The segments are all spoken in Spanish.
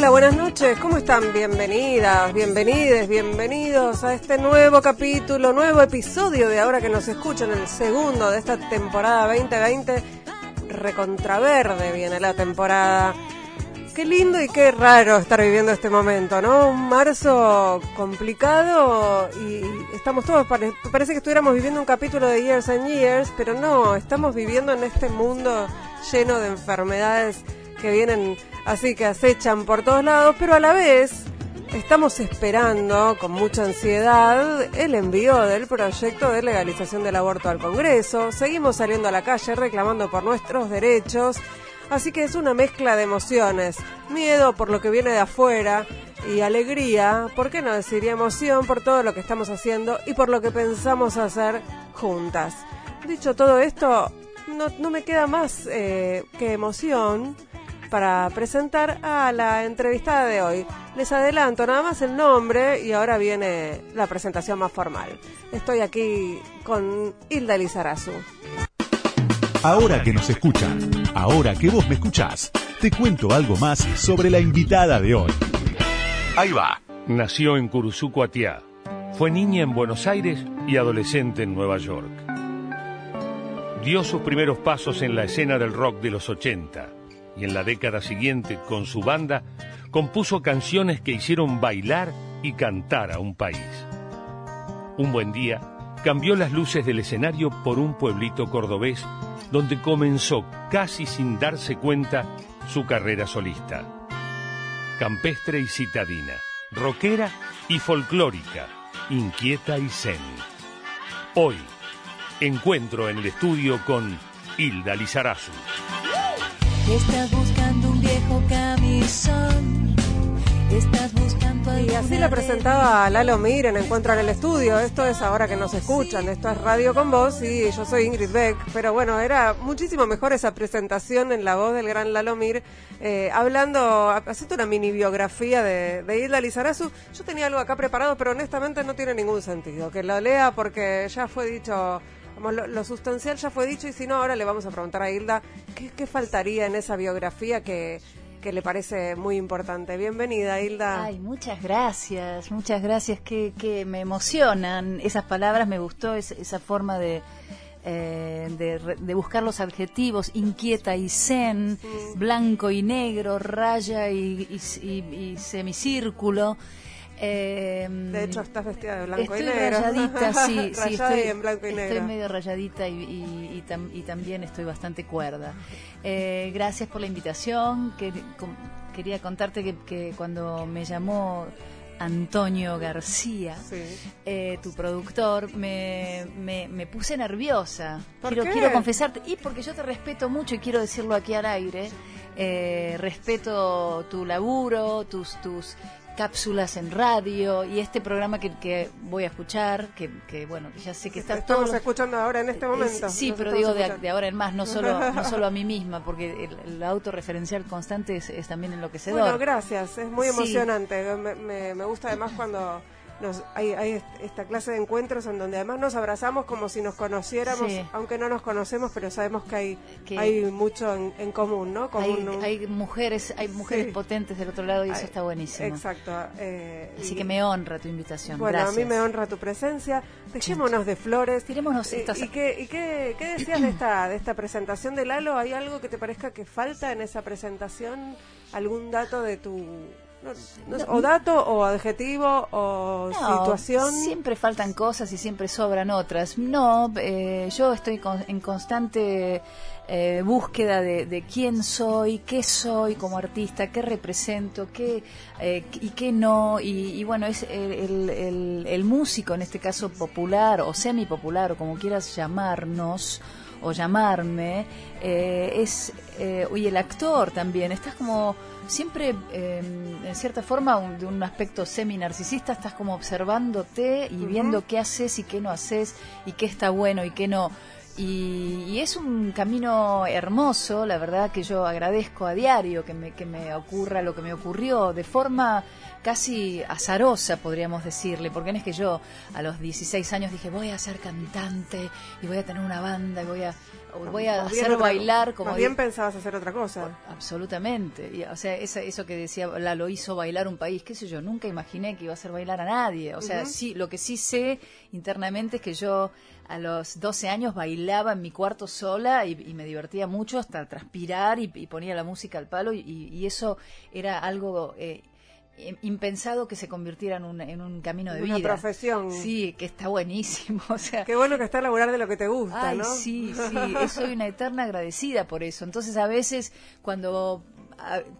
Hola, buenas noches, ¿cómo están? Bienvenidas, bienvenides, bienvenidos a este nuevo capítulo, nuevo episodio de ahora que nos escuchan, el segundo de esta temporada 2020. Recontraverde viene la temporada. Qué lindo y qué raro estar viviendo este momento, ¿no? Un marzo complicado y estamos todos, parece que estuviéramos viviendo un capítulo de Years and Years, pero no, estamos viviendo en este mundo lleno de enfermedades que vienen así que acechan por todos lados, pero a la vez estamos esperando con mucha ansiedad el envío del proyecto de legalización del aborto al Congreso. Seguimos saliendo a la calle reclamando por nuestros derechos, así que es una mezcla de emociones, miedo por lo que viene de afuera y alegría, ¿por qué no decir emoción por todo lo que estamos haciendo y por lo que pensamos hacer juntas? Dicho todo esto, no, me queda más eh, que emoción para presentar a la entrevistada de hoy. Les adelanto nada más el nombre y ahora viene la presentación más formal. Estoy aquí con Hilda Lizarazu. Ahora que nos escuchan, ahora que vos me escuchás, te cuento algo más sobre la invitada de hoy. Ahí va. Nació en Curuzucuatiá. Fue niña en Buenos Aires y adolescente en Nueva York. Dio sus primeros pasos en la escena del rock de los 80 y en la década siguiente, con su banda, compuso canciones que hicieron bailar y cantar a un país. Un buen día, cambió las luces del escenario por un pueblito cordobés donde comenzó casi sin darse cuenta su carrera solista. Campestre y citadina, rockera y folclórica, inquieta y zen. Hoy, encuentro en el estudio con Hilda Lizarazu. Estás buscando un viejo camisón. Estás buscando Y así la presentaba Lalo Mir en Encuentro en el Estudio. Esto es ahora que nos escuchan. Esto es Radio con Voz y yo soy Ingrid Beck. Pero bueno, era muchísimo mejor esa presentación en la voz del gran Lalo Mir, eh, hablando, haciendo una mini biografía de, de Hilda Lizarazu. Yo tenía algo acá preparado, pero honestamente no tiene ningún sentido. Que lo lea porque ya fue dicho lo, sustancial ya fue dicho y si no, ahora le vamos a preguntar a Hilda qué, faltaría en esa biografía que, le parece muy importante. Bienvenida, Hilda. Ay, muchas gracias, muchas gracias, que, que me emocionan esas palabras, me gustó esa forma de, eh, de, buscar los adjetivos, inquieta y zen, blanco y negro, raya y, y semicírculo. Em, de hecho, estás vestida de blanco y negro. Rayadita, sí, sí estoy, en blanco y negro. Estoy medio rayadita y, y, también estoy bastante cuerda. Eh, gracias por la invitación. Que, quería contarte que, cuando me llamó Antonio García, eh, tu productor, me, me, puse nerviosa. quiero, quiero confesarte, y porque yo te respeto mucho y quiero decirlo aquí al aire. Eh, respeto tu laburo, tus, tus cápsulas en radio y este programa que, que voy a escuchar, que, que bueno, ya sé que está Estamos escuchando ahora en este momento. sí, pero digo de, ahora en más, no solo, no solo a mí misma, porque el, autorreferencial constante es, es, también enloquecedor. Bueno, gracias, es muy emocionante. me, me gusta además cuando hay, esta clase de encuentros en donde además nos abrazamos como si nos conociéramos, aunque no nos conocemos, pero sabemos que hay, hay mucho en, común, ¿no? hay, mujeres, hay mujeres potentes del otro lado y eso está buenísimo. Exacto. Eh, Así que me honra tu invitación. Bueno, a mí me honra tu presencia. Dejémonos de flores. Tirémonos eh, ¿Y, qué, y qué, qué, decías de esta, de esta presentación de Lalo? ¿Hay algo que te parezca que falta en esa presentación? ¿Algún dato de tu o dato o adjetivo o situación. Siempre faltan cosas y siempre sobran otras. No, eh, yo estoy en constante eh, búsqueda de, quién soy, qué soy como artista, qué represento, qué eh, y qué no. Y, bueno, es el, el, músico, en este caso popular o semi popular o como quieras llamarnos o llamarme, es, y el actor también, estás como siempre, em, en cierta forma, de un aspecto semi-narcisista, estás como observándote y viendo qué haces y qué no haces y qué está bueno y qué no. Y, y es un camino hermoso, la verdad que yo agradezco a diario que me, que me ocurra lo que me ocurrió de forma casi azarosa, podríamos decirle, porque no es que yo a los 16 años dije voy a ser cantante y voy a tener una banda y voy a voy a Más hacer otra- bailar como Más bien pensabas hacer otra cosa. Absolutamente. Y, o sea, esa- eso que decía, la lo hizo bailar un país, qué sé yo, nunca imaginé que iba a hacer bailar a nadie. O sea, sí, lo que sí sé internamente es que yo a los 12 años bailaba en mi cuarto sola y, y me divertía mucho hasta transpirar y, y ponía la música al palo y, y eso era algo eh, im- impensado que se convirtiera en un, en un camino de Una vida. profesión. Sí, que está buenísimo. O sea, Qué bueno que está laburar de lo que te gusta, Ay, ¿no? sí, sí, soy una eterna agradecida por eso. Entonces, a veces, cuando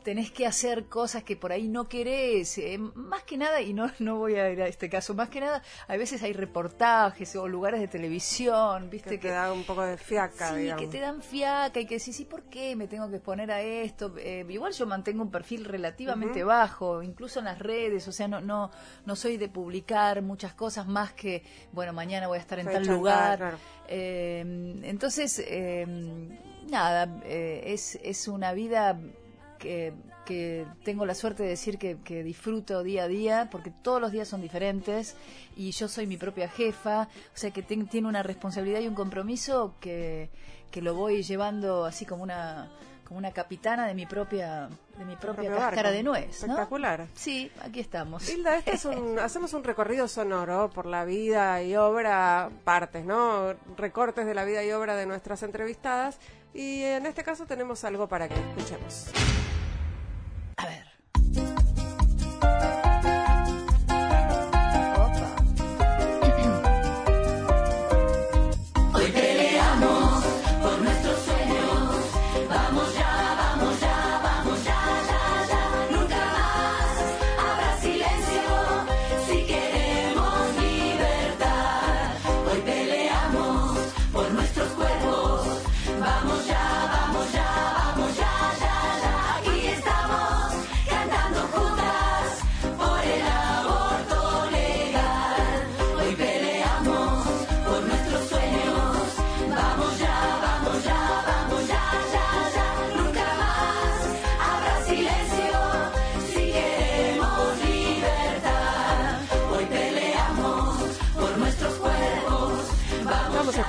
tenés que hacer cosas que por ahí no querés, eh, más que nada, y no, no voy a ir a este caso, más que nada, a veces hay reportajes o lugares de televisión, viste, que te da un poco de fiaca, Sí, digamos. que te dan fiaca y que decís, ¿y por qué me tengo que exponer a esto? Eh, igual yo mantengo un perfil relativamente bajo, incluso en las redes, o sea, no, no, no soy de publicar muchas cosas más que, bueno, mañana voy a estar en tal lugar. claro. Eh, entonces, eh, nada, es, es una vida que, que tengo la suerte de decir que, que disfruto día a día, porque todos los días son diferentes y yo soy mi propia jefa, o sea que ten- tiene una responsabilidad y un compromiso que, que lo voy llevando así como una como una capitana de mi propia de mi propia cáscara barco. de nuez, ¿no? Espectacular. Sí, aquí estamos. Hilda, este es un, hacemos un recorrido sonoro por la vida y obra, partes, ¿no? Recortes de la vida y obra de nuestras entrevistadas. Y en este caso tenemos algo para que escuchemos. A ver.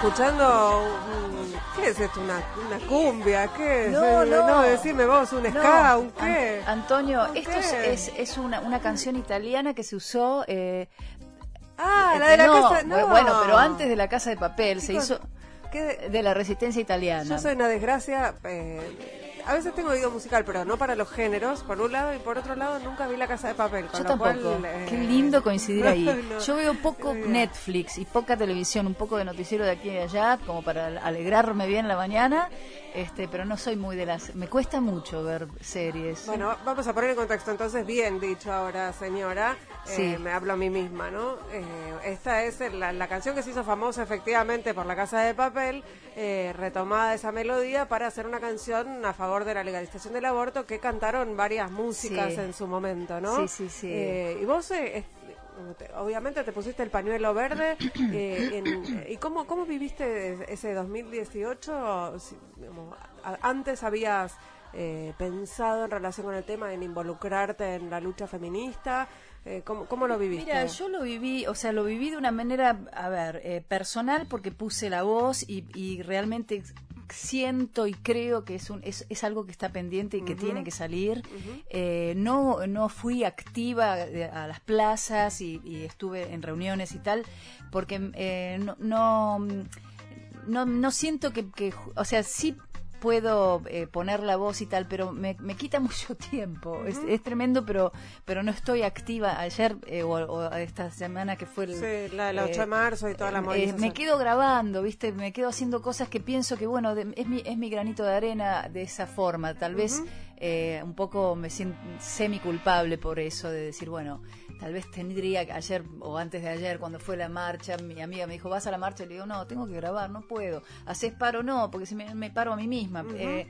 Escuchando. ¿Qué es esto? ¿Una, una cumbia? ¿Qué es? No, Eh, no. decime vos, un No, ska, un An- qué. Antonio, ¿Un esto qué? es, una, una canción italiana que se usó. Eh, Ah, la eh, de la no, casa. No. Bueno, pero antes de la Casa de Papel se hizo ¿qué- de la Resistencia Italiana. Yo soy una desgracia. eh, a veces tengo oído musical, pero no para los géneros, por un lado, y por otro lado, nunca vi la casa de papel. Con Yo lo tampoco. cual, eh, Qué lindo coincidir ahí. no, Yo veo poco. Netflix y poca televisión, un poco de noticiero de aquí y de allá, como para alegrarme bien la mañana, este, pero no soy muy de las... Me cuesta mucho ver series. Bueno, vamos a poner en contexto entonces, bien dicho ahora, señora. Eh, Sí. me hablo a mí misma, ¿no? Eh, esta es la, la canción que se hizo famosa efectivamente por La Casa de Papel, eh, retomada esa melodía para hacer una canción a favor de la legalización del aborto que cantaron varias músicas Sí. en su momento, ¿no? Sí, sí, sí. Eh, y vos, eh, te- obviamente, te pusiste el pañuelo verde. eh, en- ¿Y cómo, cómo viviste ese 2018? Si, digamos, a- antes habías eh, pensado en relación con el tema en involucrarte en la lucha feminista. Eh, ¿cómo, ¿Cómo lo viviste? Mira, yo lo viví, o sea, lo viví de una manera, a ver, eh, personal porque puse la voz y, y realmente siento y creo que es, un, es, es algo que está pendiente y que tiene que salir. Eh, no, no fui activa de- a las plazas y, y estuve en reuniones y tal, porque eh, no, no, no, no siento que, que, o sea, sí puedo eh, poner la voz y tal, pero me, me quita mucho tiempo. es, es tremendo, pero pero no estoy activa. Ayer eh, o, o esta semana que fue el... Sí, la del 8 de marzo y toda la eh, me quedo grabando, ¿viste? Me quedo haciendo cosas que pienso que, bueno, de- es, mi, es mi granito de arena de esa forma. Tal vez eh, un poco me siento semi culpable por eso, de decir, bueno, tal vez tendría que ayer o antes de ayer, cuando fue la marcha, mi amiga me dijo, ¿vas a la marcha? Y le digo, no, tengo que grabar, no puedo. ¿Haces paro? No, porque si me, me paro a mí misma. Eh,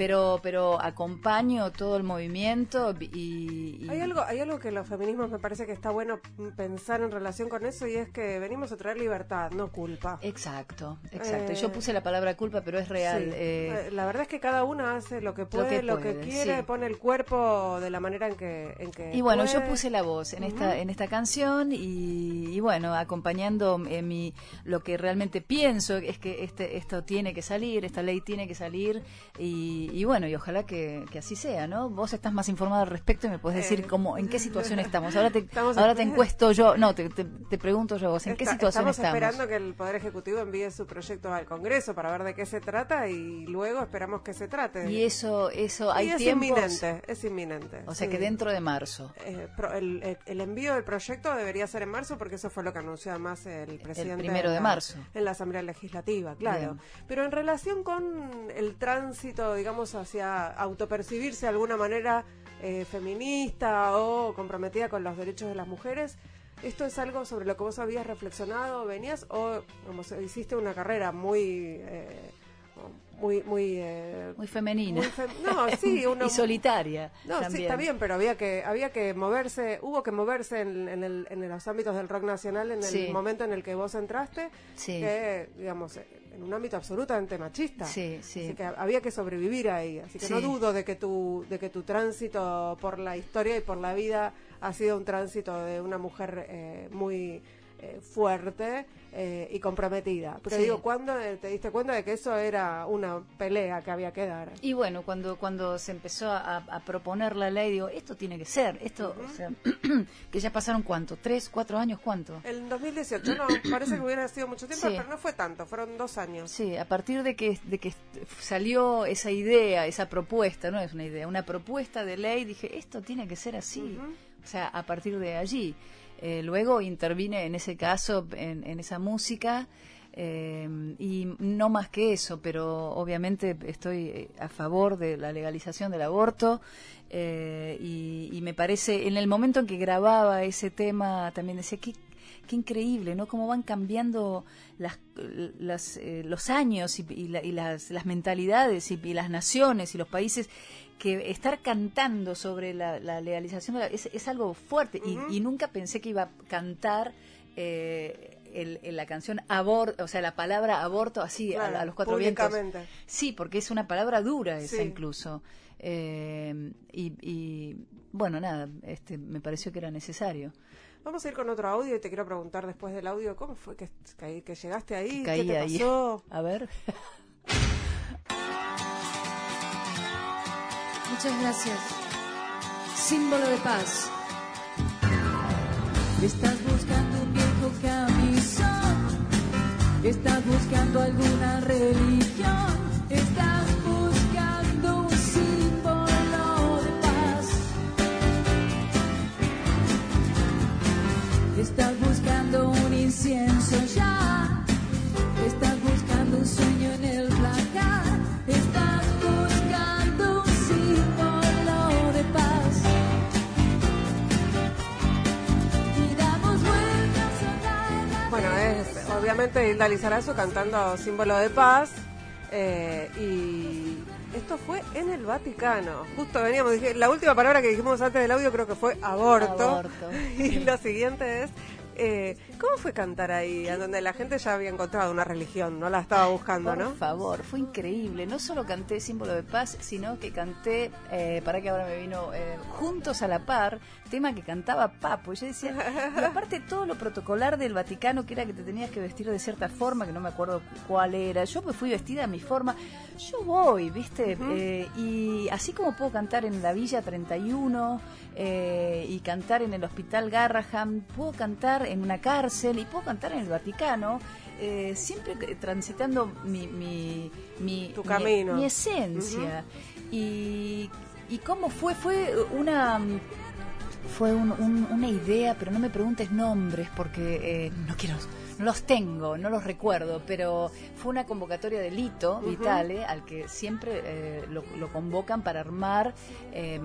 pero pero acompaño todo el movimiento y, y- Hay algo, hay algo que los feminismos me parece que está bueno pensar en relación con eso y es que venimos a traer libertad, no culpa. Exacto, exacto. Eh, Yo puse la palabra culpa, pero es real. Sí. eh, Eh, la verdad es que cada una hace lo que puede, lo que, puede, quiere, sí. pone el cuerpo de la manera en que, en que Y bueno, yo puse la voz en esta en esta canción y, y bueno, acompañando eh, mi lo que realmente pienso es que este esto tiene que salir, esta ley tiene que salir y, y bueno, y ojalá que, que así sea, ¿no? Vos estás más informada al respecto y me puedes decir Eh. cómo en qué situación estamos. Ahora te Estamos ahora te encuesto yo, no, te, te, te pregunto yo vos, ¿en qué situación estamos estamos? esperando que el Poder Ejecutivo envíe su proyecto al Congreso para ver de qué se trata y luego esperamos que se trate. Y eso eso Y hay es tiempos, inminente, es inminente. o sea sí. que dentro de marzo. Eh, pro- el, el- el envío del proyecto debería ser en marzo porque eso fue lo que anunció además el presidente primero en de la- marzo. en la Asamblea Legislativa, claro. Bien. Pero en relación con el tránsito, digamos, hacia autopercibirse de alguna manera eh, feminista o comprometida con los derechos de las mujeres, ¿esto es algo sobre lo que vos habías reflexionado, venías o como hiciste una carrera muy... eh, muy muy eh, Muy femenina. muy no sí uno y solitaria. no, sí, está bien, pero había que había que moverse, hubo que moverse en, en el- en los ámbitos del rock nacional en el Sí. momento en el que vos entraste, Sí. que, digamos, en un ámbito absolutamente machista. Sí, sí. Así que había que sobrevivir ahí. Así que no dudo de que, tu, de que tu tránsito por la historia y por la vida ha sido un tránsito de una mujer eh, muy eh, fuerte eh, y comprometida. Pero Sí. digo, ¿cuándo eh, te diste cuenta de que eso era una pelea que había que dar? Y bueno, cuando cuando se empezó a, a proponer la ley, digo, esto tiene que ser, esto, o sea, que ya pasaron cuánto, tres, cuatro años, cuánto. El 2018, no, parece que hubiera sido mucho tiempo, Sí. pero no fue tanto, fueron dos años. Sí, a partir de que, de que salió esa idea, esa propuesta, no es una idea, una propuesta de ley, dije, esto tiene que ser así. O sea, a partir de allí. Eh, luego intervine en ese caso, en, en esa música, eh, y no más que eso, pero obviamente estoy eh, a favor de la legalización del aborto eh, y, me parece, en el momento en que grababa ese tema, también decía, qué, qué increíble, ¿no? Cómo van cambiando las, las, eh, los años y, y la- y las, las mentalidades y las naciones y los países que estar cantando sobre la, la legalización de la- es, es algo fuerte y- y, nunca pensé que iba a cantar eh, el- el- la canción aborto, o sea, la palabra aborto así a- Claro, a, los cuatro vientos. Sí, porque es una palabra dura esa Sí. incluso. Eh, y, y, bueno, nada, este, me pareció que era necesario. Vamos a ir con otro audio y te quiero preguntar después del audio, ¿cómo fue que, que, que llegaste ahí? ¿Qué te ahí. pasó? A ver. Muchas gracias. Símbolo de paz. Estás buscando un viejo camisón. Estás buscando alguna religión. Obviamente Hilda Lizarazu cantando Símbolo de Paz. eh, y esto fue en el Vaticano. Justo veníamos, dije, la última palabra que dijimos antes del audio creo que fue aborto. Aborto, Y sí. lo siguiente es, eh, ¿cómo fue cantar ahí? En donde la gente ya había encontrado una religión, no la estaba buscando, Por ¿no? favor, fue increíble. No solo canté Símbolo de Paz, sino que canté, eh, para que ahora me vino, eh, Juntos a la Par, tema que cantaba Papo. Y yo decía, y aparte todo lo protocolar del Vaticano, que era que te tenías que vestir de cierta forma, que no me acuerdo cuál era. Yo me fui vestida a mi forma. Yo voy, ¿viste? Eh, y así como puedo cantar en la Villa 31 eh, y cantar en el Hospital Garraham, puedo cantar en una cárcel y puedo cantar en el Vaticano, eh, siempre eh, transitando mi, mi, mi, Tu camino. mi esencia. y, y cómo fue, fue una fue un- un- una idea, pero no me preguntes nombres porque eh, no quiero, no los tengo, no los recuerdo, pero fue una convocatoria de Lito Vitale al que siempre eh, lo, lo convocan para armar eh,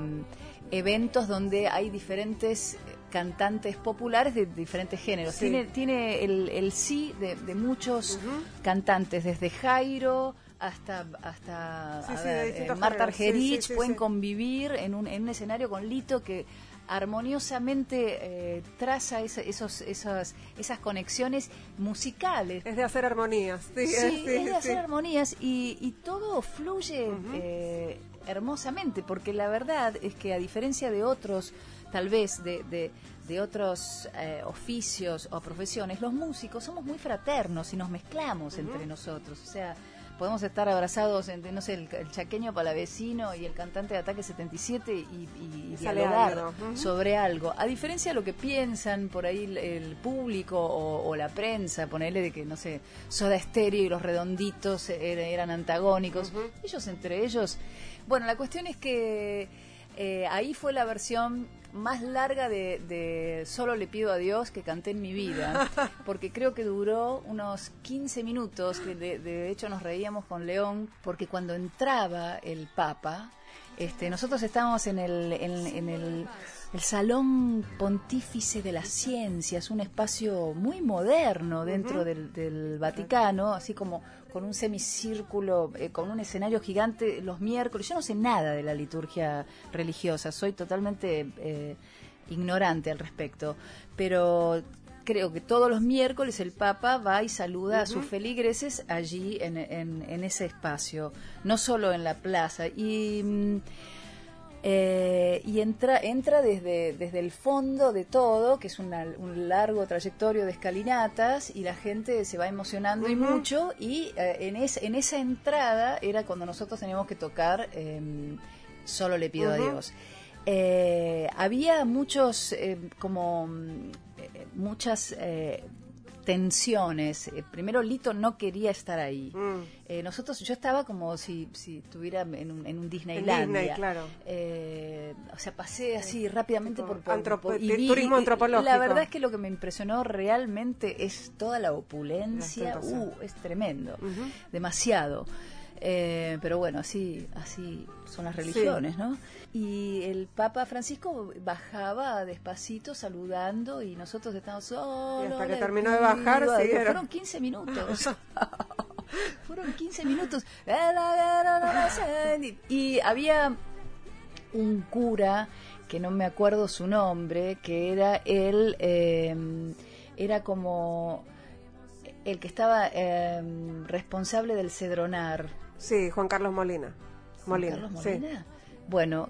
eventos donde hay diferentes cantantes populares de diferentes géneros. Sí. Tiene, tiene el, el sí de, de muchos cantantes, desde Jairo hasta hasta Sí, ver, eh, Marta Argerich pueden convivir en un, en un escenario con Lito que armoniosamente eh, traza esa- esos, esas, esas conexiones musicales. Es de hacer armonías. Sí, Sí, es, de sí. hacer armonías y, y todo fluye eh, hermosamente, porque la verdad es que a diferencia de otros, tal vez de, de, de otros eh, oficios o profesiones, los músicos somos muy fraternos y nos mezclamos entre nosotros. O sea, podemos estar abrazados entre, no sé, el, el chaqueño palavecino y el cantante de Ataque 77 y, y, y dialogar algo. Sobre algo. A diferencia de lo que piensan por ahí el, el público o, o la prensa, ponerle de que, no sé, Soda Stereo y los redonditos er- eran antagónicos. Ellos entre ellos. Bueno, la cuestión es que eh, ahí fue la versión más larga de, de Solo le pido a Dios que canté en mi vida, porque creo que duró unos 15 minutos, que de, de hecho nos reíamos con León, porque cuando entraba el Papa, este, nosotros estábamos en el, en, en el, el Salón Pontífice de las Ciencias, un espacio muy moderno dentro del, del Vaticano, así como con un semicírculo, eh, con un escenario gigante los miércoles. Yo no sé nada de la liturgia religiosa, soy totalmente eh, ignorante al respecto, pero creo que todos los miércoles el Papa va y saluda a sus feligreses allí en, en- en ese espacio, no solo en la plaza. Y, mm, eh, y entra, entra desde, desde el fondo de todo, que es una- un largo trayectorio de escalinatas, y la gente se va emocionando y mucho, y eh, en, es- en esa entrada era cuando nosotros teníamos que tocar em, Solo le pido a Dios. Eh, había muchos, eh, como mm, muchas tensiones. Eh, primero, Lito no quería estar ahí. Mm. Eh, nosotros, yo estaba como si, si estuviera en un, en un Disneylandia. Disney, claro. Eh, o sea, pasé así rápidamente por, por- antropo- por- de- turismo antropológico. La verdad es que lo que me impresionó realmente es toda la opulencia. La. Uh, es tremendo. Demasiado. Eh, pero bueno, así, así son las religiones, ¿no? Y el Papa Francisco bajaba despacito saludando y nosotros estábamos solo. Y hasta que terminó de bajar, pido a Dios". siguieron. Fueron 15 minutos. Fueron 15 minutos. Y había un cura que no me acuerdo su nombre, que era el, eh, era como el que estaba eh, responsable del cedronar. Sí, Juan Carlos Molina. Molina, Carlos sí. Bueno,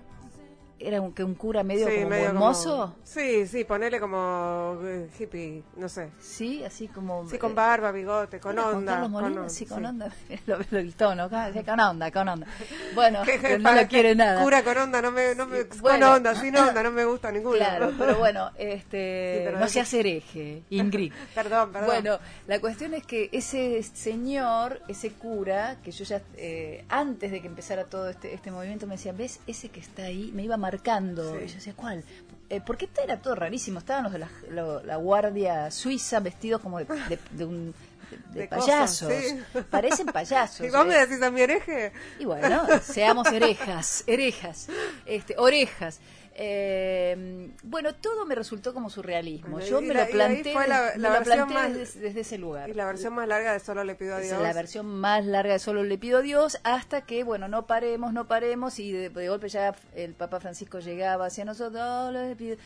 era un, que un cura medio Sí, como medio hermoso. como- Sí, sí, ponele como eh, hippie, no sé. Sí, así como. Sí, con eh, barba, bigote, con onda. Con Molina, onda, sí, con sí. onda. Lo- lo- el tono, con onda, con onda. Bueno, Que- no lo quiere nada. Cura con onda, no me, no me, con onda, sin onda, no me gusta ninguno. Claro, pero bueno, este, pero no seas hereje, Ingrid. Perdón, perdón. Bueno, la cuestión es que ese señor, ese cura, que yo ya eh, antes de que empezara todo este, este movimiento me decía, ¿ves ese que está ahí? Me iba marcando. Sí. Y yo decía, ¿cuál? Eh, porque era todo rarísimo. Estaban los de la, lo- la guardia suiza vestidos como de, de- de un... De, de De cosas, payasos, sí. parecen payasos. ¿Y vos me eh. decís a mi hereje? Y bueno, seamos herejas, herejas, este, orejas. Eh, bueno, todo me resultó como surrealismo. Yo me la- lo planteé, fue la- me la lo versión planteé más- desde, desde ese lugar. Y la versión más larga de Solo le pido a Dios. es la versión más larga de Solo le pido a Dios hasta que, bueno, no paremos, no paremos y de, de golpe ya el Papa Francisco llegaba hacia nosotros, "Oh, le pido".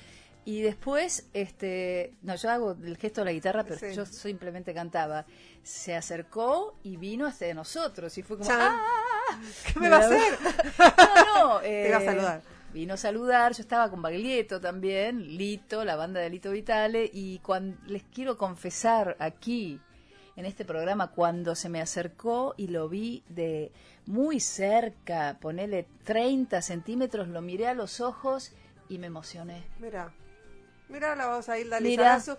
y después, este, no, yo hago el gesto de la guitarra, pero Sí. yo simplemente cantaba. Se acercó y vino hacia nosotros y fue como. ¡ah! ¿Qué me va a hacer? No, no. Te iba a eh, saludar. Vino a saludar, yo estaba con Baglietto también, Lito, la banda de Lito Vitale, y cuando les quiero confesar aquí, en este programa, cuando se me acercó y lo vi de muy cerca, ponele 30 centímetros, lo miré a los ojos y me emocioné. Mira. Mira la voz a Hilda. Lizarazu.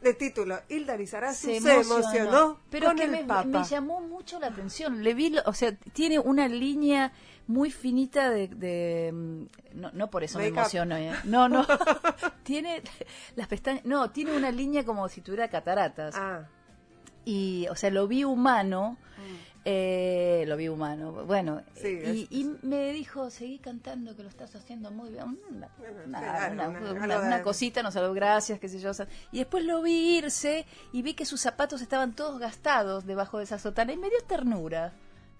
De título, Hilda Lizarazu se, se emocionó, pero con que el me, Papa. me llamó mucho la atención le vi lo- o sea tiene una línea muy finita de, de, mm, no, no por eso me emociono ¿eh? no no tiene las pestañas no tiene una línea como si tuviera cataratas Ah, y o sea lo vi humano Eh, lo vi humano. Bueno, Sí, y, y me dijo, seguí cantando que lo estás haciendo muy bien. Una, cosita, nos saludó, gracias, qué sé yo. Y después lo vi irse y vi que sus zapatos estaban todos gastados debajo de esa sotana y me dio ternura.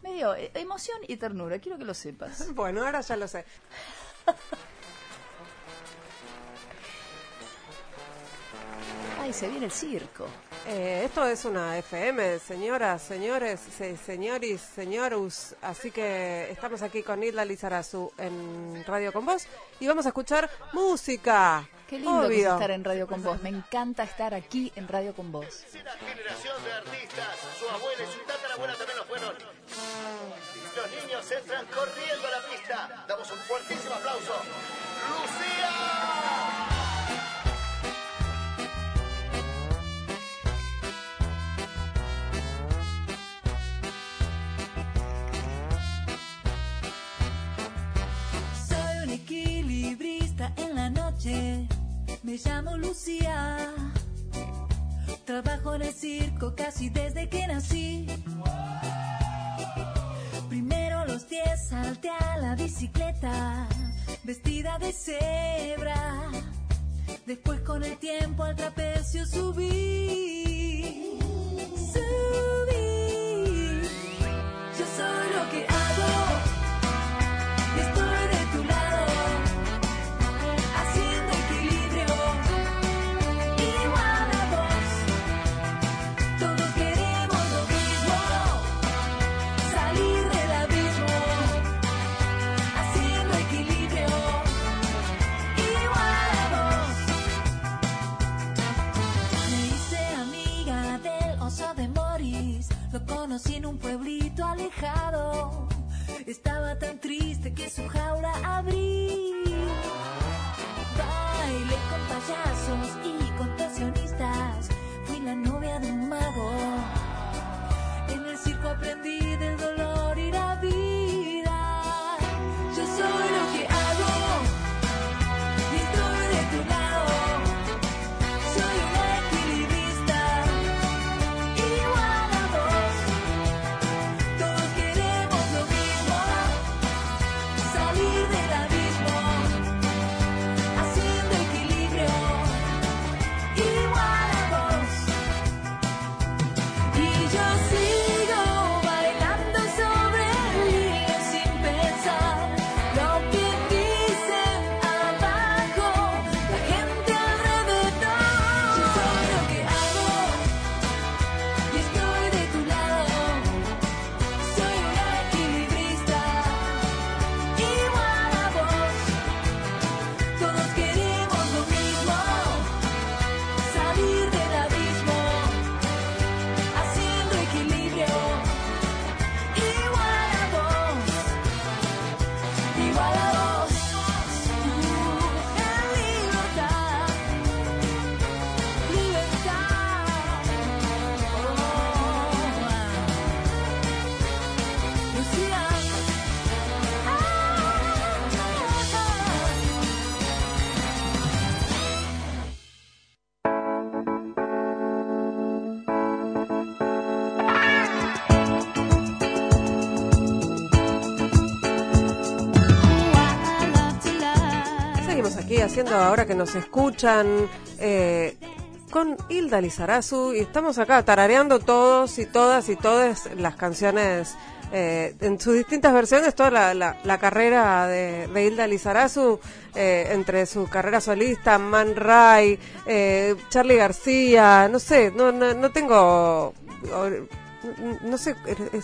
Me dio eh, emoción y ternura, quiero que lo sepas. Bueno, ahora ya lo sé. Ay, se viene el circo. Eh, esto es una FM, señoras, señores, se- señoris, señorus. Así que estamos aquí con Hilda Lizarazu en Radio con Vos y vamos a escuchar música. Qué lindo que es estar en Radio con vos. Me encanta estar aquí en Radio con vos. Una generación de artistas, su abuela y su tatarabuela también lo fueron. Los niños entran corriendo a la pista. Damos un fuertísimo aplauso. ¡Lucía! Lucía. Trabajo en el circo casi desde que nací. Primero los 10 salté a la bicicleta, vestida de cebra. Después con el tiempo al trapecio subí. Subí. Yo soy lo que hago. Conocí en un pueblito alejado. Estaba tan triste que su jaula abrí. Bailé con payasos y contorsionistas. Fui la novia de un mago. En el circo aprendí del ahora que nos escuchan eh, con Hilda Lizarazu y estamos acá tarareando todos y todas y todas las canciones eh, en sus distintas versiones, toda la, carrera de, de Hilda Lizarazu, eh, entre su carrera solista, Man Ray, eh, Charlie García, no sé, no, no, no tengo... o- No sé,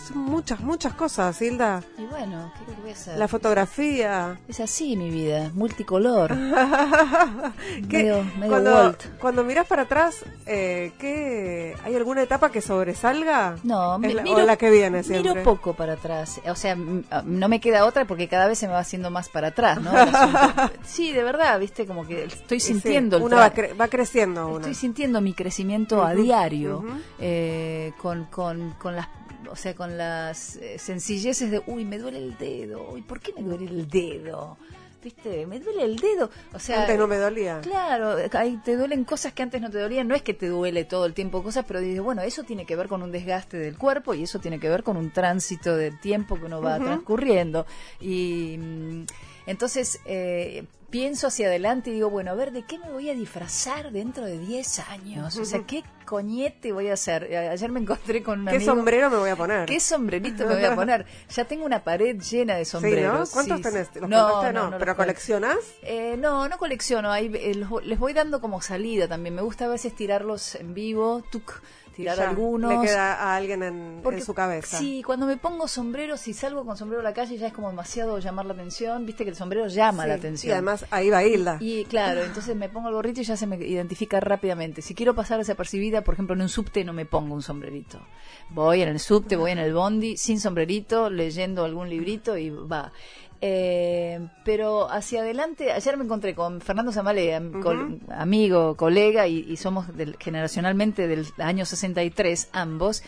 son muchas, muchas cosas, Hilda. Y bueno, ¿qué voy a hacer? La fotografía. Es así mi vida, multicolor. ¿Qué- Medio- medio cuando, Walt. cuando miras para atrás, eh, ¿qué, ¿hay alguna etapa que sobresalga? No, la, miro, o la que viene siempre. miro poco para atrás. O sea, ah, no me queda otra porque cada vez se me va haciendo más para atrás, ¿no? Sí, de verdad, viste, como que estoy Y sí, sintiendo el una tra- va, cre- va creciendo una. Estoy sintiendo mi crecimiento a diario eh, con, con, con las o sea, con las eh, sencilleces de, uy, me duele el dedo, uy, ¿por qué me duele el dedo? viste, me duele el dedo. O sea, Antes no me dolía. Claro, ahí te duelen cosas que antes no te dolían. No es que te duele todo el tiempo cosas, pero dices, bueno, eso tiene que ver con un desgaste del cuerpo y eso tiene que ver con un tránsito de tiempo que uno va transcurriendo. Y mm, entonces eh, pienso hacia adelante y digo, bueno, a ver, ¿de qué me voy a disfrazar dentro de 10 años? O sea, ¿qué coñete voy a hacer? Eh, Ayer me encontré con un ¿Qué amigo- sombrero me voy a poner? ¿Qué sombrerito me voy a poner? Ya tengo una pared llena de Sí, sombreros. ¿no? ¿Cuántos Sí, tenés? sí. ¿Los No, no, no, no ¿Pero los cole- coleccionás? eh, no, no colecciono. Ahí, eh, los les voy dando como salida también. Me gusta a veces tirarlos en vivo, tuc, tirar Y ya, algunos. Le queda a alguien en, Porque, en su cabeza. Sí, cuando me pongo sombrero, si salgo con sombrero a la calle ya es como demasiado llamar la atención. Viste que el sombrero llama la atención. Y además ahí va Hilda. Y claro, entonces me pongo el gorrito y ya se me identifica rápidamente. Si quiero pasar desapercibida, por ejemplo, en un subte no me pongo un sombrerito. Voy en el subte, voy en el bondi, sin sombrerito, leyendo algún librito y va. Eh, pero hacia adelante, ayer me encontré con Fernando am- col- amigo, colega, y, y somos del- generacionalmente del año 63 ambos.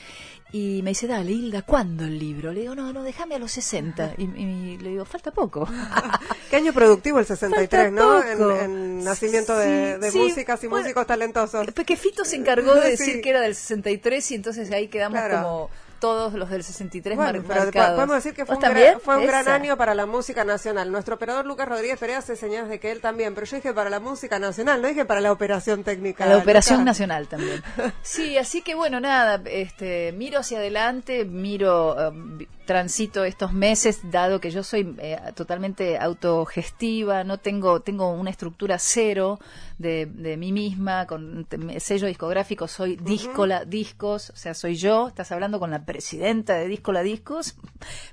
Y me dice, dale, Hilda, ¿cuándo el libro? Le digo, no, no, déjame a los 60. Y, y le digo, falta poco. Qué año productivo el 63, Falta ¿no? En, en nacimiento de, Sí, de sí, músicas y bueno, músicos talentosos. Pues que Fito se encargó de Sí. decir que era del 63 y entonces ahí quedamos Claro. como todos los del 63 Bueno, pero marcados. podemos decir que fue ¿Vos un, gran, fue un gran año para la música nacional. Nuestro operador Lucas Rodríguez Perea hace señales de que él también, pero yo dije para la música nacional, no dije para la operación técnica. La operación Lucas. nacional también. Sí, así que bueno, nada, este, miro hacia adelante, miro, vi- transito estos meses, dado que yo soy eh, totalmente autogestiva, no tengo, tengo una estructura cero de, de mí misma, con te- sello discográfico, soy Discola Discos, o sea, soy yo, estás hablando con la presidenta de Discola Discos,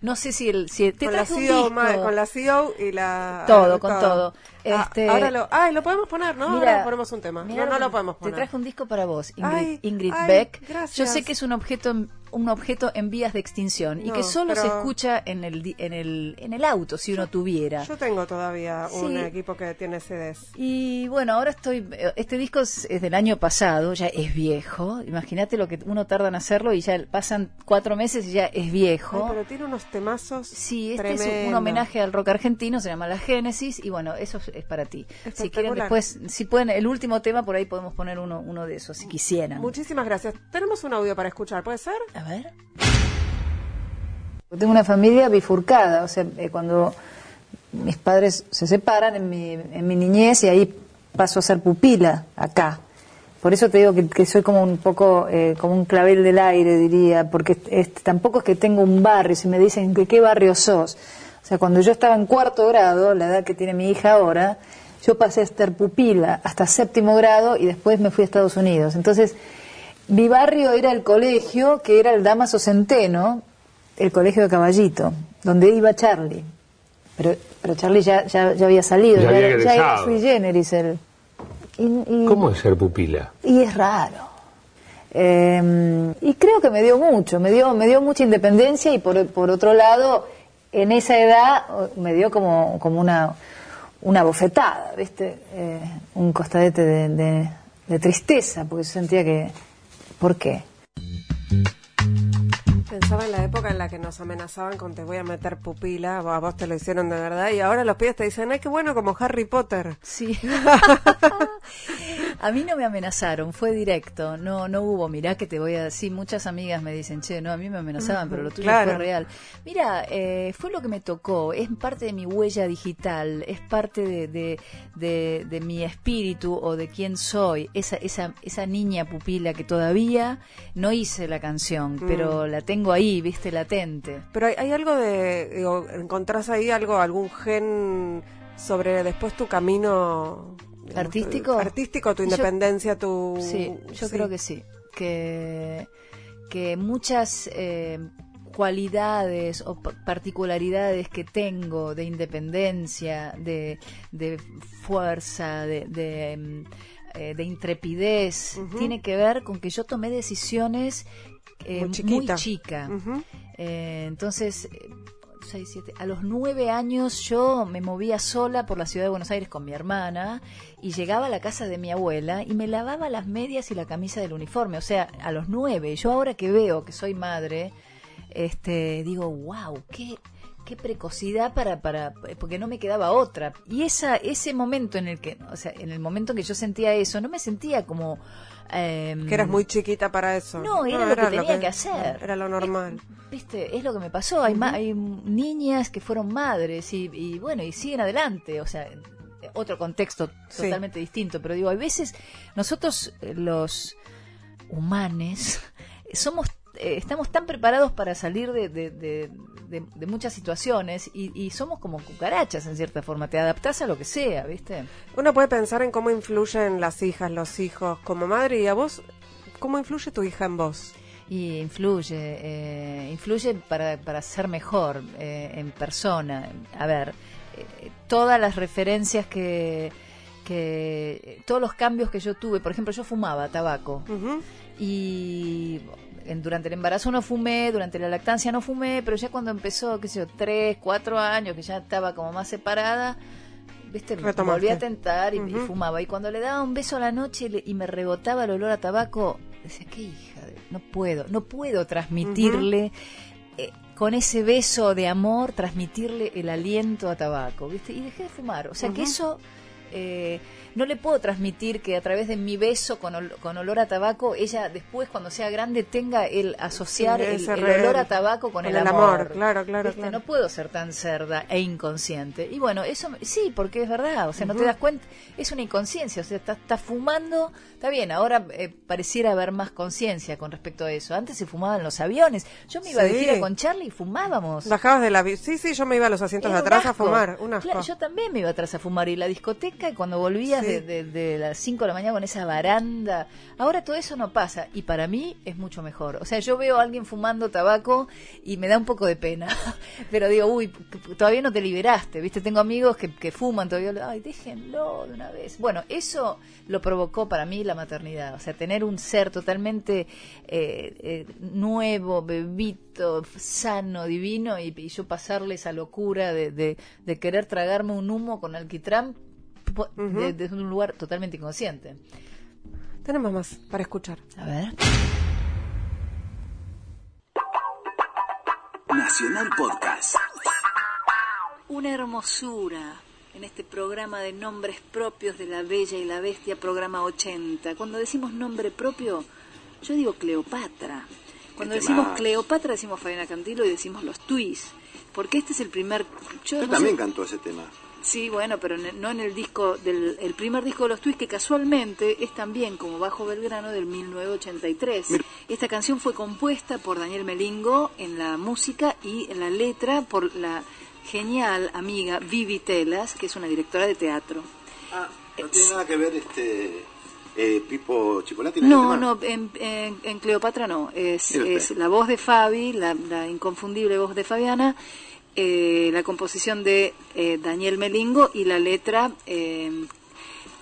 no sé si el, si te Con la, un CEO, disco. ma- con la CEO y la... Todo, con todo. Este- ahora lo, ay, lo podemos poner, ¿no? Mira, ahora ponemos un tema. mira no, no lo podemos poner. Te traje un disco para vos, Ingrid, Ay, Ingrid ay, Beck. gracias. Yo sé que es un objeto un objeto en vías de extinción y que solo se escucha en el en el en el auto si uno tuviera. Yo tengo todavía un equipo que tiene CDs. Y bueno, ahora estoy. eh, Este disco es, es del año pasado, ya es viejo. Imagínate lo que uno tarda en hacerlo y ya pasan cuatro meses y ya es viejo. Ay, pero tiene unos temazos Sí, este es un- homenaje al rock argentino, se llama La Génesis, y bueno, eso es, es para ti. Si quieren después, si pueden, el último tema por ahí podemos poner uno, uno de esos, si quisieran. Muchísimas gracias. Tenemos un audio para escuchar, ¿puede ser? A ver. Tengo una familia bifurcada, o sea, eh, cuando mis padres se separan en mi, en mi niñez y ahí paso a ser pupila acá. Por eso te digo que, que soy como un poco, eh, como un clavel del aire, diría, porque es- tampoco es que tengo un barrio, si me dicen que qué barrio sos. O sea, cuando yo estaba en cuarto grado, la edad que tiene mi hija ahora, yo pasé a ser pupila hasta séptimo grado y después me fui a Estados Unidos. Entonces, mi barrio era el colegio, que era el Damaso Centeno, el colegio de Caballito, donde iba Charlie. Pero, pero Charlie ya, ya, ya había salido, Ya había ya era sui generis él. Y, y- ¿Cómo es ser pupila? y es raro. Eh, y creo que me dio mucho, me dio, me dio mucha independencia y por, por otro lado, en esa edad oh, me dio como, como una, una bofetada, ¿viste? Eh, un costadete de, de- tristeza, porque sentía que, ¿por qué? Pensaba en la época en la que nos amenazaban con te voy a meter pupila, a vos te lo hicieron de verdad, y ahora los pibes te dicen, ay, qué bueno como Harry Potter. Sí. a mí no me amenazaron, fue directo. No, no hubo, mirá que te voy a decir. Muchas amigas me dicen, che, no, a mí me amenazaban, pero lo tuyo Claro. fue real. Mira, eh, fue lo que me tocó. Es parte de mi huella digital, es parte de, de, de- de mi espíritu o de quién soy. Esa, esa, esa niña pupila que todavía no hice la canción, pero la tengo ahí, viste, latente. Pero hay, hay algo de, digo, encontrás ahí algo, algún gen sobre después tu camino digamos, ¿Artístico? tu- artístico, tu Yo- independencia, tu... Sí, yo creo que sí. Que, que muchas eh, cualidades o pa- particularidades que tengo de independencia, de, de fuerza, de, de, mm, eh, de intrepidez, tiene que ver con que yo tomé decisiones eh, Muy muy, chiquita. chica. Eh, entonces, eh, seis, siete, a los nueve años yo me movía sola por la ciudad de Buenos Aires con mi hermana y llegaba a la casa de mi abuela y me lavaba las medias y la camisa del uniforme. O sea, a los nueve. Yo ahora que veo que soy madre, este, digo, wow, qué, qué precocidad para, para, porque no me quedaba otra. Y esa, ese momento en el que, o sea, en el momento en que yo sentía eso, no me sentía como... em, Que eras muy chiquita para eso. No, era lo que tenía que hacer. Era lo normal. Viste, es lo que me pasó. Hay, ma- hay niñas que fueron madres y, y bueno, y siguen adelante. O sea, otro contexto Sí. totalmente distinto. Pero digo, hay veces nosotros, eh, los humanes, somos eh, estamos tan preparados para salir de, de- de- muchas situaciones y, y somos como cucarachas en cierta forma. Te adaptás a lo que sea, ¿viste? Uno puede pensar en cómo influyen las hijas, los hijos como madre y a vos, ¿cómo influye tu hija en vos? Y influye, eh, influye para, para ser mejor eh, en persona. A ver, eh, todas las referencias que, que, todos los cambios que yo tuve, por ejemplo, yo fumaba tabaco y en- durante el embarazo no fumé, durante la lactancia no fumé, pero ya cuando empezó, qué sé yo, tres, cuatro años, que ya estaba como más separada, viste, Retomaste. volví a tentar y, y Ujú. fumaba. Y cuando le daba un beso a la noche y me rebotaba el olor a tabaco, decía, qué hija, de- no puedo, no puedo transmitirle eh, con ese beso de amor, transmitirle el aliento a tabaco, viste, y dejé de fumar. O sea que eso... eh, no le puedo transmitir que a través de mi beso con, ol- con olor a tabaco, ella después cuando sea grande tenga el asociar el, olor a tabaco con, con el, el amor. amor, claro, claro. No puedo ser tan cerda e inconsciente. Y bueno, eso sí, porque es verdad, o sea, no te das cuenta, es una inconsciencia, o sea, estás estás fumando, está bien, ahora eh, pareciera haber más conciencia con respecto a eso. Antes se fumaba en los aviones, yo me iba de Sí. gira con Charlie y fumábamos. Bajabas de la... bi- Sí, sí, yo me iba a los asientos de atrás a fumar. Un asco. Claro, yo también me iba atrás a fumar y la discoteca y cuando volvías. De, de- de las 5 de la mañana con esa baranda, ahora todo eso no pasa y para mí es mucho mejor. O sea, yo veo a alguien fumando tabaco y me da un poco de pena, pero digo, uy, todavía no te liberaste, ¿viste? Tengo amigos que, que fuman todavía, ay, déjenlo de una vez. Bueno, eso lo provocó para mí la maternidad, o sea, tener un ser totalmente eh, eh, nuevo, bebito, sano, divino y, y yo pasarle esa locura de, de- de querer tragarme un humo con alquitrán de- desde un lugar totalmente inconsciente. Tenemos más para escuchar. A ver. Nacional Podcast. Una hermosura en este programa de nombres propios de la Bella y la Bestia, programa 80. Cuando decimos nombre propio, yo digo Cleopatra. Cuando decimos. Cleopatra decimos Fabiana Cantilo y decimos los Twis. Porque este es el primer... yo Yo no también sé- cantó ese tema. Sí, bueno, pero no en el disco del el primer disco de los Twists que casualmente es también como Bajo Belgrano del 1983. Mira. Esta canción fue compuesta por Daniel Melingo en la música y en la letra por la genial amiga Vivi Telas, que es una directora de teatro. Ah, no tiene nada que ver este eh, Pipo ese No, no, en, en- en Cleopatra no. Es, es la voz de Fabi, la, la inconfundible voz de Fabiana, eh, la composición de eh, Daniel Melingo y la letra eh,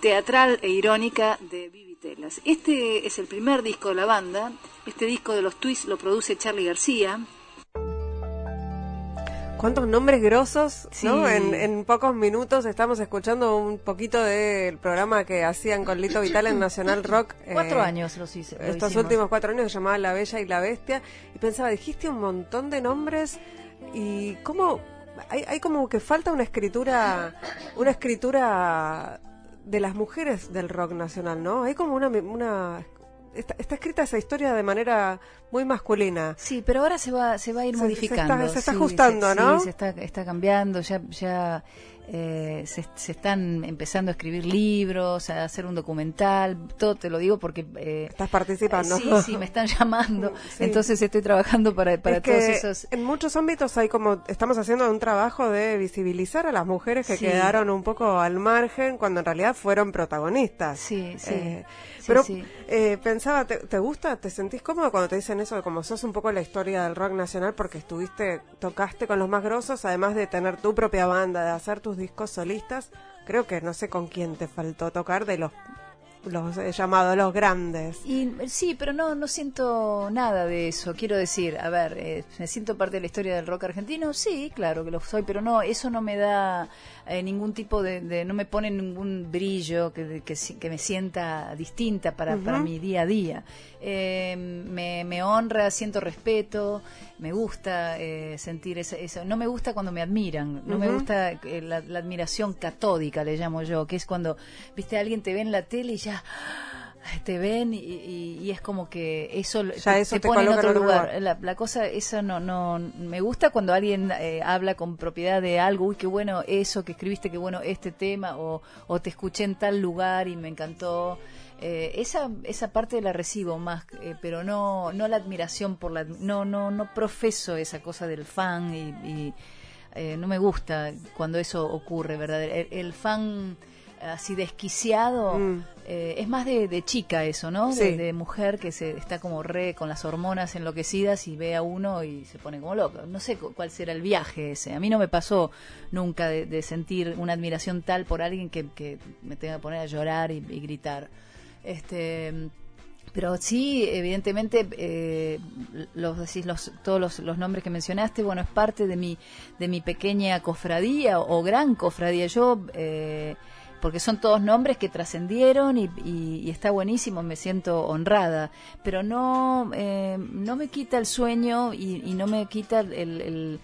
teatral e irónica de Vivi Telas. Este es el primer disco de la banda. Este disco de los Twists lo produce Charlie García. ¿Cuántos nombres grosos, Sí. no? En, en pocos minutos estamos escuchando un poquito del programa que hacían con Lito Vital en Nacional Rock. Cuatro eh, años los hice. lo Estos hicimos. últimos cuatro años se llamaba La Bella y la Bestia. Y pensaba, dijiste un montón de nombres y cómo... Hay, hay como que falta una escritura, una escritura de las mujeres del rock nacional, ¿no? Hay como una... una está, está escrita esa historia de manera muy masculina. Sí, pero ahora se va, se va a ir Se- se modificando. está- se está sí, ajustando, se- ¿no? Sí, se está, está cambiando, ya, ya eh, se, se están empezando a escribir libros, a hacer un documental, todo te lo digo porque... eh, Estás participando. Sí, sí, me están llamando, Sí. entonces estoy trabajando para, para Es todos que esos... En muchos ámbitos hay como, estamos haciendo un trabajo de visibilizar a las mujeres que Sí. quedaron un poco al margen cuando en realidad fueron protagonistas. Sí, sí. Eh, Sí, pero eh, pensaba, ¿te, te gusta? ¿Te sentís cómodo cuando te dicen eso de como sos un poco la historia del rock nacional porque estuviste, tocaste con los más grosos, además de tener tu propia banda, de hacer tus discos solistas? Creo que no sé con quién te faltó tocar de los los he llamado los grandes. Y sí, pero no, no siento nada de eso. Quiero decir, a ver, eh, me siento parte de la historia del rock argentino. Sí, claro que lo soy, pero no, eso no me da eh, ningún tipo de, de- no me pone ningún brillo que, que, que me sienta distinta para, para mi día a día. Eh, me, me honra, siento respeto, me gusta eh, sentir esa- eso. No me gusta cuando me admiran, no me gusta eh, la, la admiración catódica, le llamo yo, que es cuando, viste, alguien te ve en la tele y ya te ven y, y- y es como que eso Ya te, eso pone en otro otro lugar. lugar. La, la cosa, eso no, no, me gusta cuando alguien eh, habla con propiedad de algo, uy, qué bueno eso que escribiste, qué bueno este tema, o, o te escuché en tal lugar y me encantó. Eh, esa, esa parte la recibo más, eh, pero no, no la admiración por la, no, no, no profeso esa cosa del fan y, y, eh, no me gusta cuando eso ocurre, ¿verdad? El, el fan así desquiciado Mm. eh, es más de, de chica eso, ¿no? Sí. De, de mujer que se está como re con las hormonas enloquecidas y ve a uno y se pone como loco. No sé cu- cuál será el viaje ese. A mí no me pasó nunca de, de sentir una admiración tal por alguien que, que me tenga que poner a llorar y, y gritar. Este, pero sí, evidentemente, eh, los decís los, todos los, los nombres que mencionaste, bueno, es parte de mi, de mi pequeña cofradía o, gran cofradía. Yo, eh, porque son todos nombres que trascendieron y, está buenísimo, me siento honrada, pero no, eh, no me quita el sueño y, y no me quita el-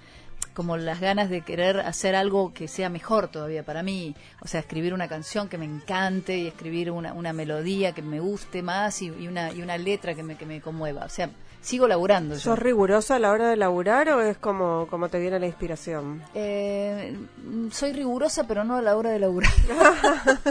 como las ganas de querer hacer algo que sea mejor todavía para mí, o sea, escribir una canción que me encante y escribir una, una melodía que me guste más y, y una, y una letra que me, que me conmueva, o sea, sigo laburando. yo. ¿Sos rigurosa a la hora de laburar o es como, como te viene la inspiración? Eh, mm, soy rigurosa, pero no a la hora de laburar.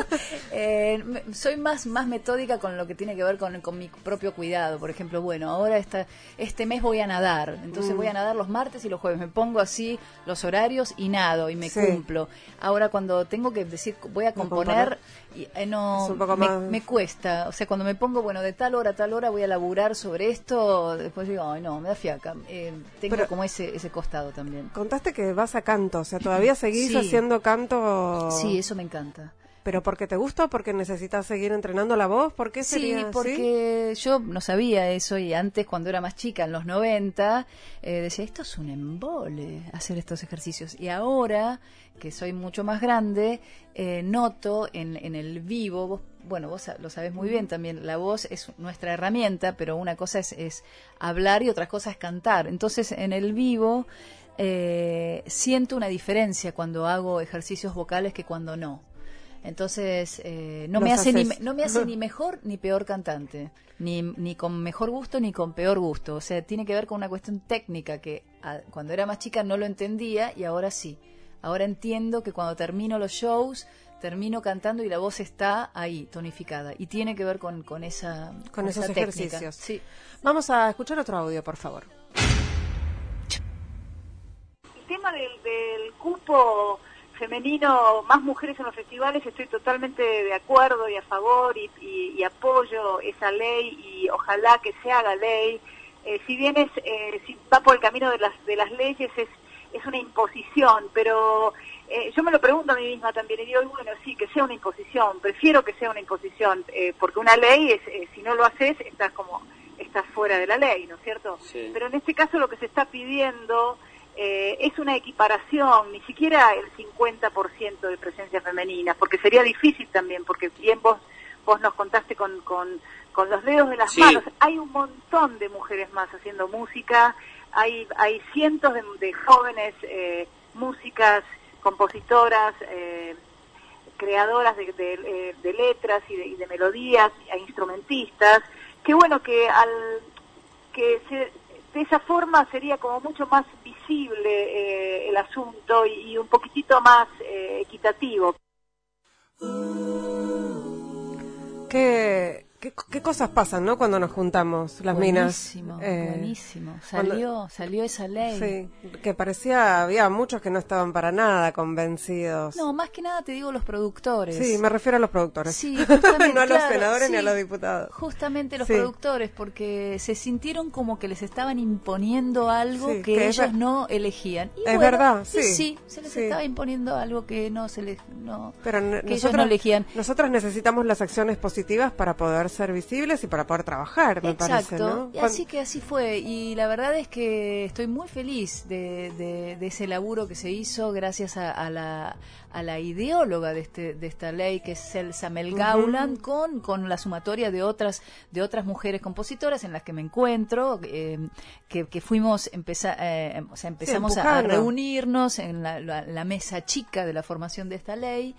Eh, soy más, más metódica con lo que tiene que ver con, con mi propio cuidado. Por ejemplo, bueno, ahora esta, este mes voy a nadar. Entonces voy a nadar los martes y los jueves. Me pongo así los horarios y nado y me Sí. cumplo. Ahora cuando tengo que decir voy a componer, y, eh, no, Es un poco me, más- me cuesta. O sea, cuando me pongo, bueno, de tal hora a tal hora voy a laburar sobre esto, después digo, ay, no, me da fiaca. Eh, tengo Pero- como ese, ese costado también. Contaste que vas a canto, o sea, todavía seguís Sí. haciendo canto. Sí, eso me encanta. ¿Pero porque te gusta o porque necesitas seguir entrenando la voz? ¿Por qué Sí, sería así? porque yo no sabía eso y antes cuando era más chica, en los 90, eh, decía, esto es un embole hacer estos ejercicios. Y ahora, que soy mucho más grande, eh, noto en, en el vivo, vos, bueno, vos lo sabés muy bien también, la voz es nuestra herramienta, pero una cosa es, es hablar y otra cosa es cantar. Entonces, en el vivo... eh, siento una diferencia cuando hago ejercicios vocales que cuando no. Entonces, eh, no, Los me hace ni, haces. no me hace ni mejor ni peor cantante, ni, ni con mejor gusto ni con peor gusto. O sea, tiene que ver con una cuestión técnica que a- cuando era más chica no lo entendía y ahora sí. Ahora entiendo que cuando termino los shows, termino cantando y la voz está ahí, tonificada. Y tiene que ver con, con esa Con esos esa ejercicios. Sí. Vamos a escuchar otro audio, por favor. El tema del, del cupo femenino, más mujeres en los festivales, estoy totalmente de acuerdo y a favor y, y- y apoyo esa ley y ojalá que se haga ley. Eh, si bien es, eh, si va por el camino de las, de las leyes, es, es una imposición, pero eh, yo me lo pregunto a mí misma también y digo, bueno, sí, que sea una imposición, prefiero que sea una imposición, eh, porque una ley es, eh, si no lo haces, estás como, estás fuera de la ley, ¿no es cierto? Sí. Pero en este caso lo que se está pidiendo eh, es una equiparación, ni siquiera el 50% de presencia femenina, porque sería difícil también, porque bien vos, vos nos contaste con, con, con los dedos de las Sí. manos, hay un montón de mujeres más haciendo música, hay, hay cientos de, de jóvenes eh, músicas, compositoras, eh, creadoras de, de, eh, de letras y de, y de melodías, e instrumentistas, que bueno que al que se- de esa forma sería como mucho más visible eh, el asunto y, un poquitito más eh, equitativo. ¿Qué, qué cosas pasan, no? Cuando nos juntamos, las minas. Buenísimo, Eh, buenísimo. cuando- Salió, salió esa ley. Sí, que parecía, había muchos que no estaban para nada convencidos. No, más que nada te digo los productores. sí, me refiero a los productores. Sí, justamente, no a los claro, senadores ni a los diputados. Justamente los Sí. productores, porque se sintieron como que les estaban imponiendo algo Sí, que, ellos no elegían. Y Es bueno, verdad, sí, sí, se les estaba imponiendo algo que no se les no Pero ellos no elegían. nosotros necesitamos las acciones positivas para poder ser visibles y para poder trabajar, me parece, Exacto, ¿no? y así que así fue. Y la verdad es que estoy muy feliz de, de- de ese laburo que se hizo gracias a, a la, a la ideóloga de, este, de esta ley, que es Elsa Mel Gauland, con, con la sumatoria de otras, de otras mujeres compositoras en las que me encuentro, eh, que, que fuimos, empeza- eh, o sea, empezamos a- reunirnos en la, la- la mesa chica de la formación de esta ley.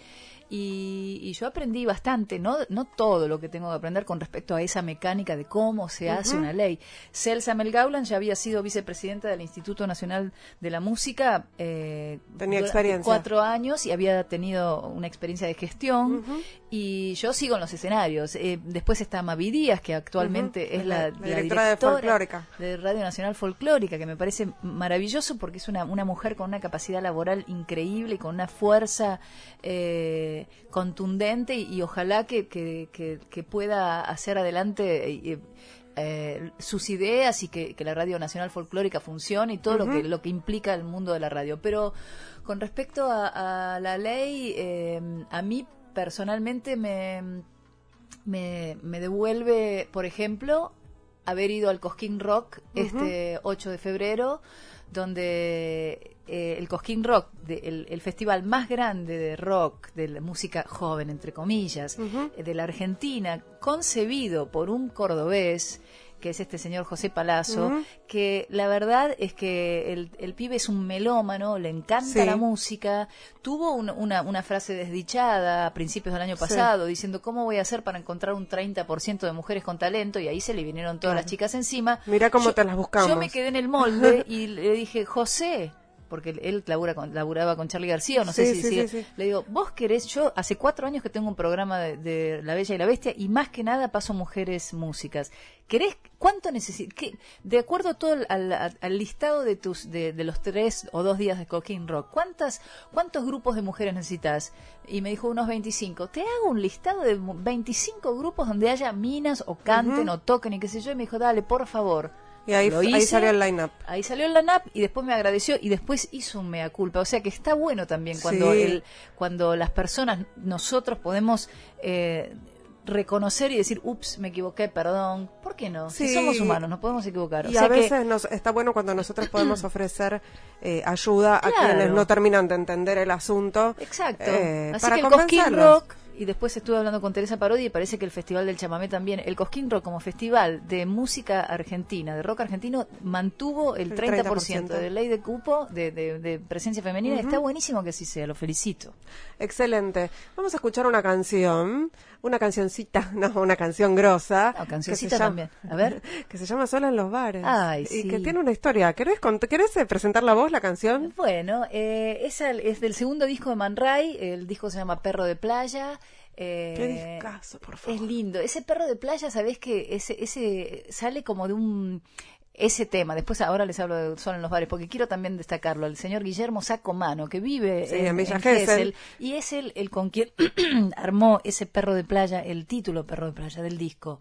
Y, y yo aprendí bastante, no, no todo lo que tengo que aprender con respecto a esa mecánica de cómo se hace una ley. Celsa Mel Gauland ya había sido vicepresidenta del Instituto Nacional de la Música. eh, Tenía experiencia. Cuatro años y había tenido una experiencia de gestión. Y yo sigo en los escenarios. Eh, después está Mavi Díaz, que actualmente es la, La directora de directora Folclórica. de Radio Nacional Folclórica, que me parece maravilloso porque es una, una mujer con una capacidad laboral increíble y con una fuerza eh, contundente y, y ojalá que, que, que- que pueda hacer adelante eh, eh, sus ideas y que, la Radio Nacional Folclórica funcione y todo lo, que, lo que implica el mundo de la radio. Pero con respecto a, a la ley, eh, a mí personalmente me, me, me devuelve, por ejemplo, haber ido al Cosquín Rock este 8 de febrero, donde eh, el Cosquín Rock, de- el, el festival más grande de rock, de la música joven, entre comillas, eh, de la Argentina, concebido por un cordobés, que es este señor José Palazzo, que la verdad es que el, el pibe es un melómano, le encanta Sí. la música, tuvo un- una, una frase desdichada a principios del año Sí. pasado, diciendo cómo voy a hacer para encontrar un 30% de mujeres con talento, y ahí se le vinieron todas las chicas encima. Mirá cómo Yo- te las buscamos. Yo me quedé en el molde y le dije, José, porque él labura con- laburaba con Charlie García, o no sé si sí, le digo, vos querés, yo hace cuatro años que tengo un programa de, de La Bella y la Bestia y más que nada paso mujeres músicas. ¿Querés, cuánto necesitas? De acuerdo a todo el- al, al- al listado de tus de, de los tres o dos días de Coquín Rock, ¿cuántas, ¿cuántos grupos de mujeres necesitas? Y me dijo unos 25. Te hago un listado de mu- 25 grupos donde haya minas o canten o toquen y qué sé yo. Y me dijo, dale, por favor. Y ahí, Lo ahí salió el line-up. Ahí salió el line-up y después me agradeció y después hizo un mea culpa. O sea que está bueno también cuando, Sí. el, cuando las personas, nosotros podemos eh, reconocer y decir, ups, me equivoqué, perdón. ¿Por qué no? Si somos humanos, nos podemos equivocar. O Y sea a que- veces nos, está bueno cuando nosotros podemos ofrecer eh, ayuda a quienes no terminan de entender el asunto. Exacto. eh, Así para que el Cosquín convencerlos. Rock, y después estuve hablando con Teresa Parodi y parece que el Festival del Chamamé también, el Cosquín Rock como festival de música argentina, de rock argentino, mantuvo el El 30%, 30%. de ley de cupo, de, de- de presencia femenina. Está buenísimo que así sea, lo felicito. Excelente. Vamos a escuchar una canción, una cancioncita, no, una canción grosa. No, que cancioncita llama- también. A ver. Que se llama Sola en los bares. Ay, Y sí. que tiene una historia. ¿Querés, ¿querés eh, presentar la voz, la canción? Bueno, eh, esa es del segundo disco de Man Ray, el disco se llama Perro de Playa. eh, Qué discazo, por favor. Es lindo. Ese perro de playa, sabés que ese, ese sale como de un ese tema. Después ahora les hablo de Sol en los bares, porque quiero también destacarlo. El señor Guillermo Sacomano, que vive Sí, en Villa Gesell. Gesell, y es el, el con quien armó ese perro de playa, el título perro de playa del disco.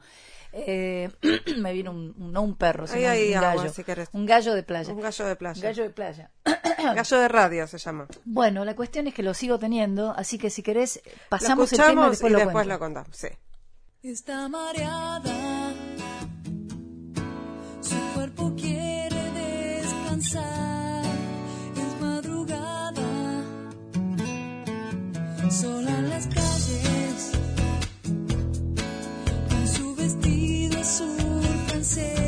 Eh, me vino un, no un perro, sino Ahí un agua, gallo. si querés. Un gallo de playa. Un gallo de playa. Gallo de playa. Gallo de radio se llama. Bueno, la cuestión es que lo sigo teniendo, así que si querés, Lo pasamos el tema y escuchamos después y lo después lo contamos. Sí. Está mareada, cuerpo quiere descansar, es madrugada, sola en las calles, con su vestido azul francés,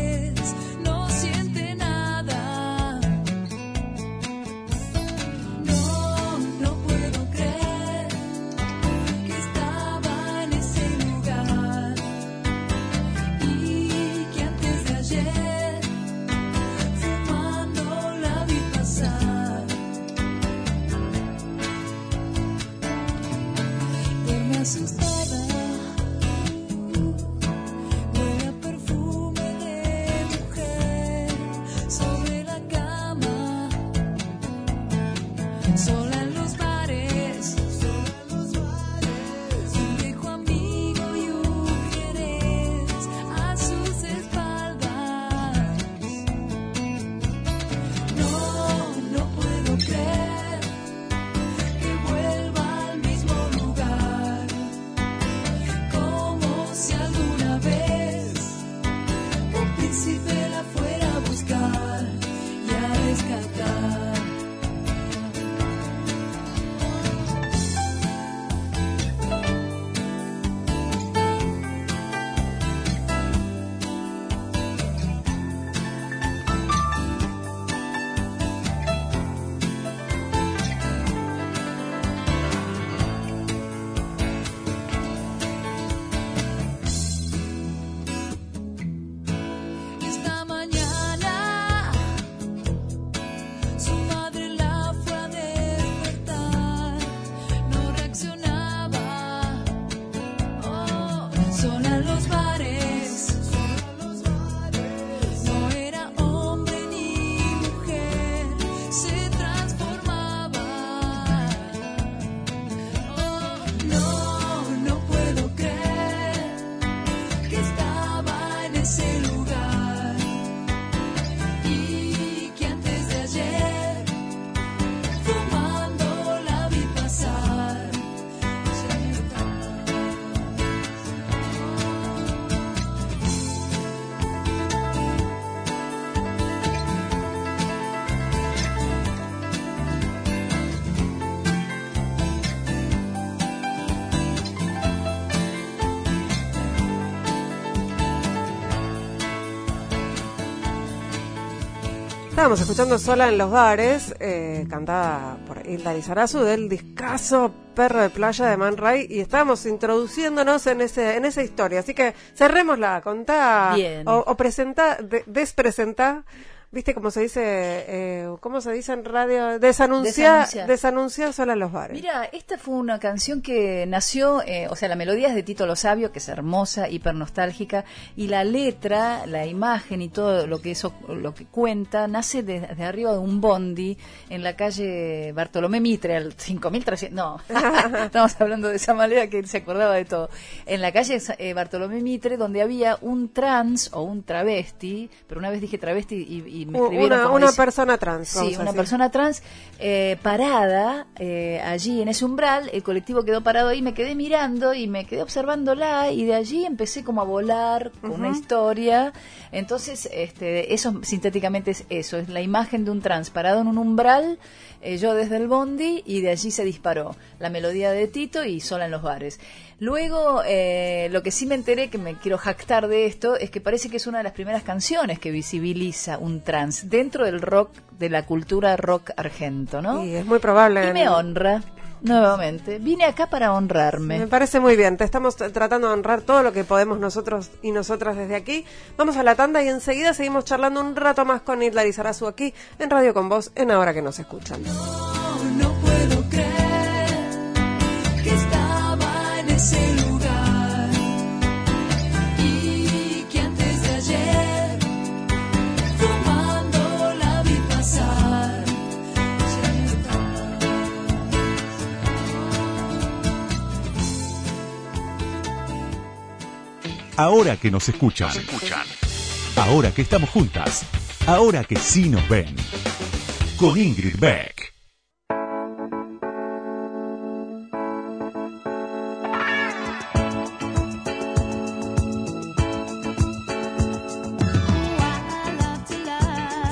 Estábamos escuchando sola en los bares, eh, cantada por Hilda Lizarazu del discazo Perro de Playa de Man Ray y estábamos introduciéndonos en ese en esa historia. Así que cerrémosla, contá Bien. o, o presentá, de- despresentá, viste cómo se dice, eh, cómo se dice en radio, desanunciar, Desanunciar. desanunciar sola en los bares. Mira, esta fue una canción que nació, eh, o sea, la melodía es de Tito Lo Sabio, que es hermosa, hiper nostálgica, y la letra, la imagen y todo lo que eso, lo que cuenta, nace de, de arriba de un bondi en la calle Bartolomé Mitre, al 5300, no, estamos hablando de esa manera que él se acordaba de todo. En la calle eh, Bartolomé Mitre, donde había un trans o un travesti, pero una vez dije travesti y, y me U- escribieron una como una dice- persona trans. Sí, una persona trans eh, parada eh, allí en ese umbral, el colectivo quedó parado ahí, me quedé mirando y me quedé observándola y de allí empecé como a volar con una historia. Entonces, este, eso sintéticamente es eso, es la imagen de un trans parado en un umbral, eh, yo desde el bondi y de allí se disparó la melodía de Tito y sola en los bares. Luego, eh, lo que sí me enteré, que me quiero jactar de esto, es que parece que es una de las primeras canciones que visibiliza un trans dentro del rock, de la cultura rock argento, ¿no? Y es muy probable. Y me honra, nuevamente. Vine acá para honrarme. Me parece muy bien. Te estamos tratando de honrar todo lo que podemos nosotros y nosotras desde aquí. Vamos a la tanda y enseguida seguimos charlando un rato más con Isla Lizarazu aquí en Radio con Vos en Ahora que nos escuchan. No puedo creer Ahora que nos escuchan. Ahora que estamos juntas. Ahora que sí nos ven. Con Ingrid Beck.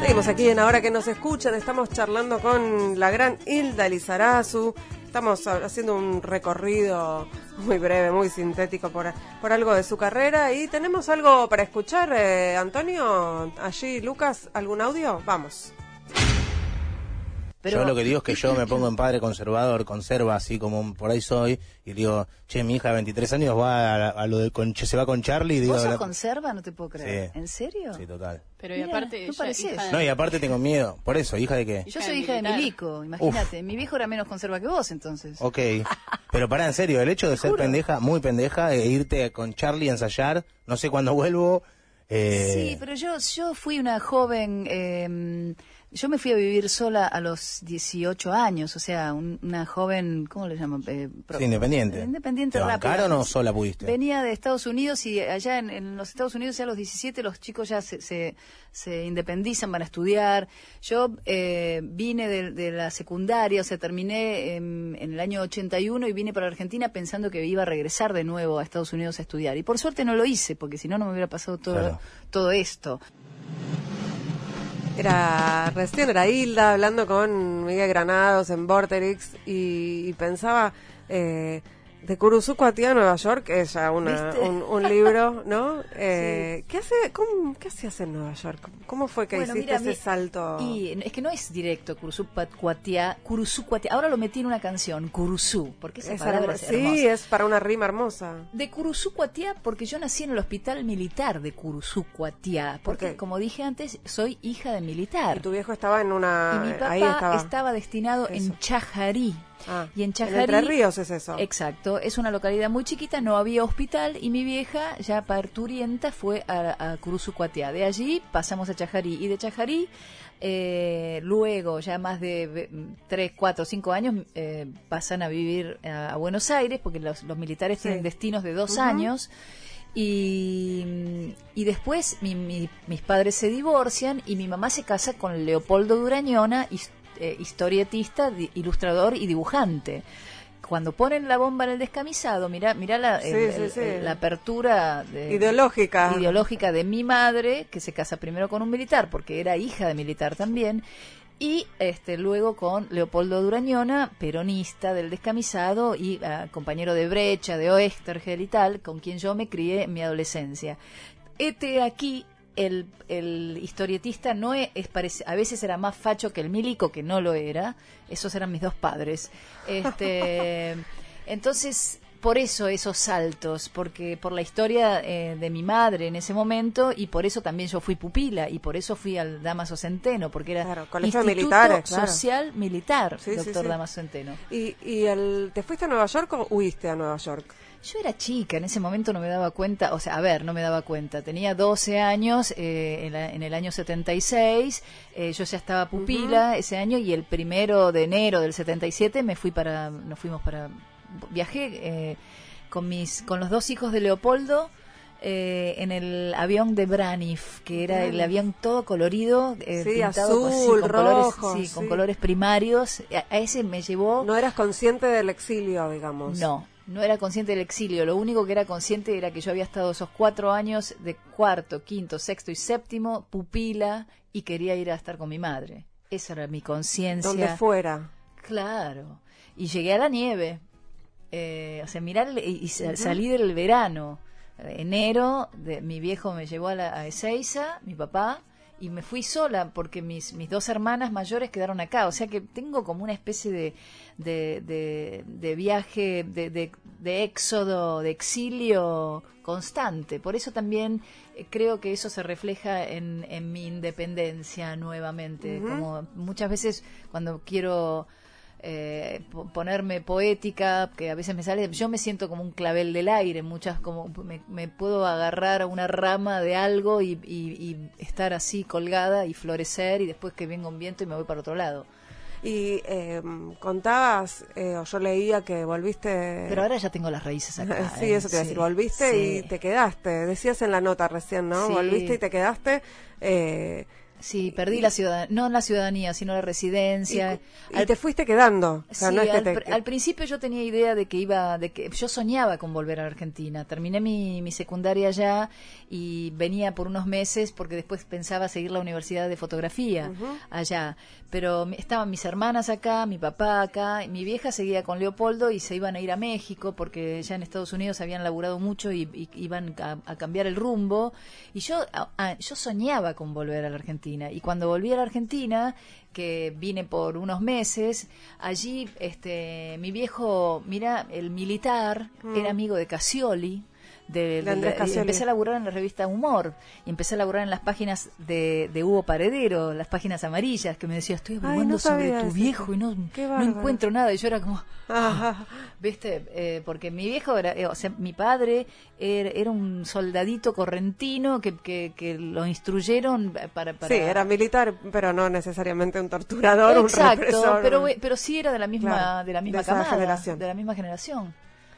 Seguimos aquí en Ahora que nos escuchan. Estamos charlando con la gran Hilda Lizarazu. Estamos ha- haciendo un recorrido muy breve, muy sintético por, por algo de su carrera. Y tenemos algo para escuchar, eh, Antonio. Allí, Lucas, ¿algún audio? Vamos. Pero- yo lo que digo es que yo me pongo en padre conservador, conserva así como por ahí soy, y digo, che, mi hija de 23 años va a, a lo del con, se va con Charlie y digo... ¿Vos sos la- conserva? No te puedo creer. Sí. ¿En serio? Sí, total. Pero y aparte, no hija de- No, y aparte tengo miedo. Por eso, hija de qué? Yo soy de hija de. Milico, imagínate. Mi viejo era menos conserva que vos, entonces. Ok. Pero para en serio, el hecho de ser juro. pendeja, muy pendeja, e irte con Charlie a ensayar, no sé cuándo vuelvo. Eh, Sí, pero yo, yo fui una joven eh, Yo me fui a vivir sola a los 18 años, o sea, un- una joven, ¿cómo le llaman? Eh, Sí, independiente. Independiente ¿Te bancaron o sola pudiste? Venía de Estados Unidos y allá en, en los Estados Unidos ya a los 17 los chicos ya se, se, se independizan, van a estudiar. Yo eh, vine de, de la secundaria, o sea, terminé en, en el año 81 y vine para Argentina pensando que iba a regresar de nuevo a Estados Unidos a estudiar. Y por suerte no lo hice, porque si no, no me hubiera pasado todo, Claro. todo esto. Era recién era Hilda hablando con Miguel Granados en Vorterix y, y pensaba eh, de Kuruzuko a Nueva York, es ya una, un, un libro, ¿no? Eh, ¿Qué hace? Cómo, ¿Qué hacías en Nueva York? ¿Cómo fue que Bueno, hiciste mira, ese mi- salto? Y es que no es directo, Kurusucuatia, Kurusucuatia. Ahora lo metí en una canción, Kurusú, porque esa Es palabra es sí, hermosa. es para una rima hermosa. De Kurusucuatia porque yo nací en el hospital militar de Kurusucuatia, porque como dije antes, soy hija de militar. Y tu viejo estaba en una... Y mi papá ahí estaba. estaba. destinado Eso. en Chajarí. Ah, y en en Chajarí. Entre Ríos es eso. Exacto, es una localidad muy chiquita, no había hospital y mi vieja, ya parturienta, fue a, a. De allí pasamos a Chajarí y de Chajarí, eh, luego, ya más de 3, 4, 5 años, eh, pasan a vivir a, a Buenos Aires porque los, los militares Sí. tienen destinos de dos años. Y, y después mi- mi- mis padres se divorcian y mi mamá se casa con Leopoldo Durañona, his- eh, historietista, ilustrador y dibujante. Cuando ponen la bomba en el descamisado, mira, mira la, Sí, el- sí, el- sí. el- la apertura de- Ideológica. ideológica de mi madre, que se casa primero con un militar, porque era hija de militar también, y este luego con Leopoldo Durañona, peronista del descamisado y ah, compañero de brecha, de Oestergel y tal, con quien yo me crié en mi adolescencia. Este aquí, el, el historietista no es, es parece- a veces era más facho que el milico, que no lo era. Esos eran mis dos padres. Este, entonces, por eso esos saltos, porque por la historia eh, de mi madre en ese momento y por eso también yo fui pupila y por eso fui al Damaso Centeno, porque era Claro, colegio claro. Social Militar, Sí, sí, doctor sí. Damaso Centeno. ¿Y, y el, te fuiste a Nueva York o huiste a Nueva York? Yo era chica, en ese momento no me daba cuenta, o sea, a ver, no me daba cuenta. Tenía 12 años eh, en, la- en el año 76, eh, yo ya estaba pupila ese año y el primero de enero del 77 me fui para, nos fuimos para, viajé eh, con mis, con los dos hijos de Leopoldo. eh, en el avión de Braniff, que era el avión todo colorido, eh, Sí, pintado con- sí, azul, con colores, sí, con colores primarios. A, a ese me llevó No eras consciente del exilio, digamos. no, no era consciente del exilio. Lo único que era consciente era que yo había estado esos cuatro años de cuarto, quinto, sexto y séptimo, pupila, y quería ir a estar con mi madre. Esa era mi conciencia. Donde fuera. Claro. Y llegué a la nieve. Eh, o sea, mirar y, y sa- salí del verano. Enero, de, mi viejo me llevó a, la, a Ezeiza, mi papá, y me fui sola porque mis, mis dos hermanas mayores quedaron acá. O sea que tengo como una especie de, de, de- de viaje, de, de- de éxodo, de exilio constante. Por eso también eh, creo que eso se refleja en, en mi independencia nuevamente. Como muchas veces cuando quiero eh, po- ponerme poética, que a veces me sale, yo me siento como un clavel del aire, muchas como me, me puedo agarrar a una rama de algo y, y- y estar así colgada y florecer y después que venga un viento y me voy para otro lado. Y eh, contabas, eh, o yo leía que volviste... Pero ahora ya tengo las raíces acá. sí, ¿eh? eso te iba a decir, volviste y te quedaste. Decías en la nota recién, ¿no? Sí. Volviste y te quedaste. Eh, Sí, perdí la ciudadanía, no la ciudadanía, sino la y, residencia. y te fuiste quedando. O sea, Sí, no es que al, te- principio yo tenía idea de que iba, de que yo soñaba con volver a la Argentina. Terminé mi, mi secundaria allá y venía por unos meses porque después pensaba seguir la universidad de fotografía allá. Pero estaban mis hermanas acá, mi papá acá, y mi vieja seguía con Leopoldo y se iban a ir a México porque ya en Estados Unidos habían laburado mucho y, y iban a, a cambiar el rumbo. Y yo, a- yo soñaba con volver a la Argentina. Y cuando volví a la Argentina, que vine por unos meses, allí este mi viejo, mira, el militar Mm. era amigo de Casioli, de, De Andrés y empecé a laburar en la revista Humor y empecé a laburar en las páginas de, de Hugo Paredero, las páginas amarillas, que me decía, estoy averiguando no sobre tu eso. viejo y no, no encuentro nada. Y yo era como, Ajá. ¿viste? Eh, porque mi viejo era, eh, o sea, mi padre era, era un soldadito correntino que, que, que lo instruyeron para... para Sí, era militar, pero no necesariamente un torturador, un Exacto, represor. pero, un- pero sí era de la misma, Claro, de la misma de camada, generación. de la misma generación.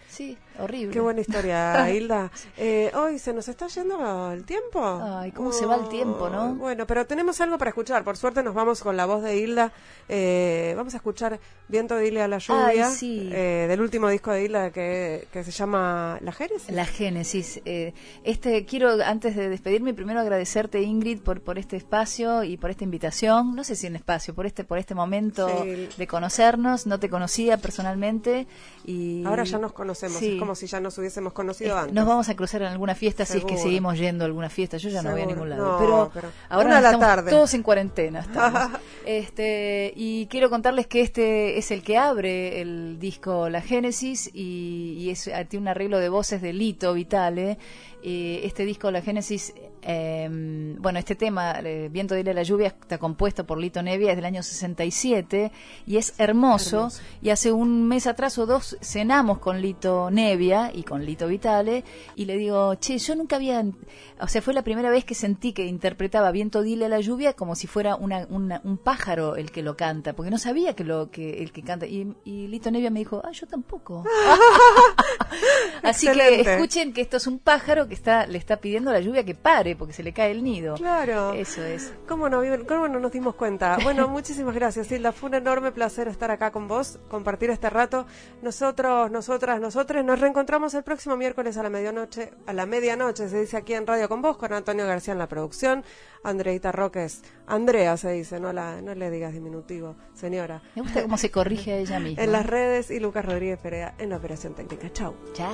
Sí, horrible. Qué buena historia, Hilda. Eh, hoy se nos está yendo el tiempo. Ay, cómo se va el tiempo, ¿no? Bueno, pero tenemos algo para escuchar. Por suerte nos vamos con la voz de Hilda. Eh, vamos a escuchar Viento de Hilda a la lluvia, Ay, sí. eh, del último disco de Hilda que, que se llama La Génesis. La Génesis. eh, este quiero antes de despedirme primero agradecerte Ingrid por por este espacio y por esta invitación. No sé si un espacio, por este por este momento Sí. de conocernos. No te conocía personalmente y Ahora ya nos conocemos, Sí. Como si ya nos hubiésemos conocido antes. Nos vamos a cruzar en alguna fiesta si es que Seguro. seguimos yendo a alguna fiesta. Yo ya no voy a Seguro. ningún lado. No, pero, pero ahora la estamos tarde. todos en cuarentena. Estamos. este Y quiero contarles que este es el que abre el disco La Génesis y, y es, tiene un arreglo de voces de Lito Vitale. Eh, este disco La Génesis, eh, bueno, este tema, eh, Viento de la Lluvia, está compuesto por Lito Nevia, es del año 67 y es hermoso. Hermoso. Y hace un mes atrás o dos cenamos con Lito Nevia y con Lito Vitale y le digo, che, yo nunca había, o sea, fue la primera vez que sentí que interpretaba Viento dile a la lluvia como si fuera una, una- un pájaro el que lo canta, porque no sabía que lo que el que canta. Y, y Lito Nevia me dijo, ah, yo tampoco. Así que escuchen que esto es un pájaro que está le está pidiendo a la lluvia que pare porque se le cae el nido. Claro. Eso es. ¿Cómo no, cómo no nos dimos cuenta? Bueno, muchísimas gracias, Hilda. Fue un enorme placer estar acá con vos, compartir este rato. Nosotros, nosotras, nosotros nos reencontramos el próximo miércoles a la medianoche, a la medianoche, se dice aquí en Radio con vos, con Antonio García en la producción, Andreita Roques, Andrea se dice, no la, no le digas diminutivo, señora. Me gusta cómo se corrige a ella misma. En las redes y Lucas Rodríguez Perea en la operación técnica. Chau. Chao.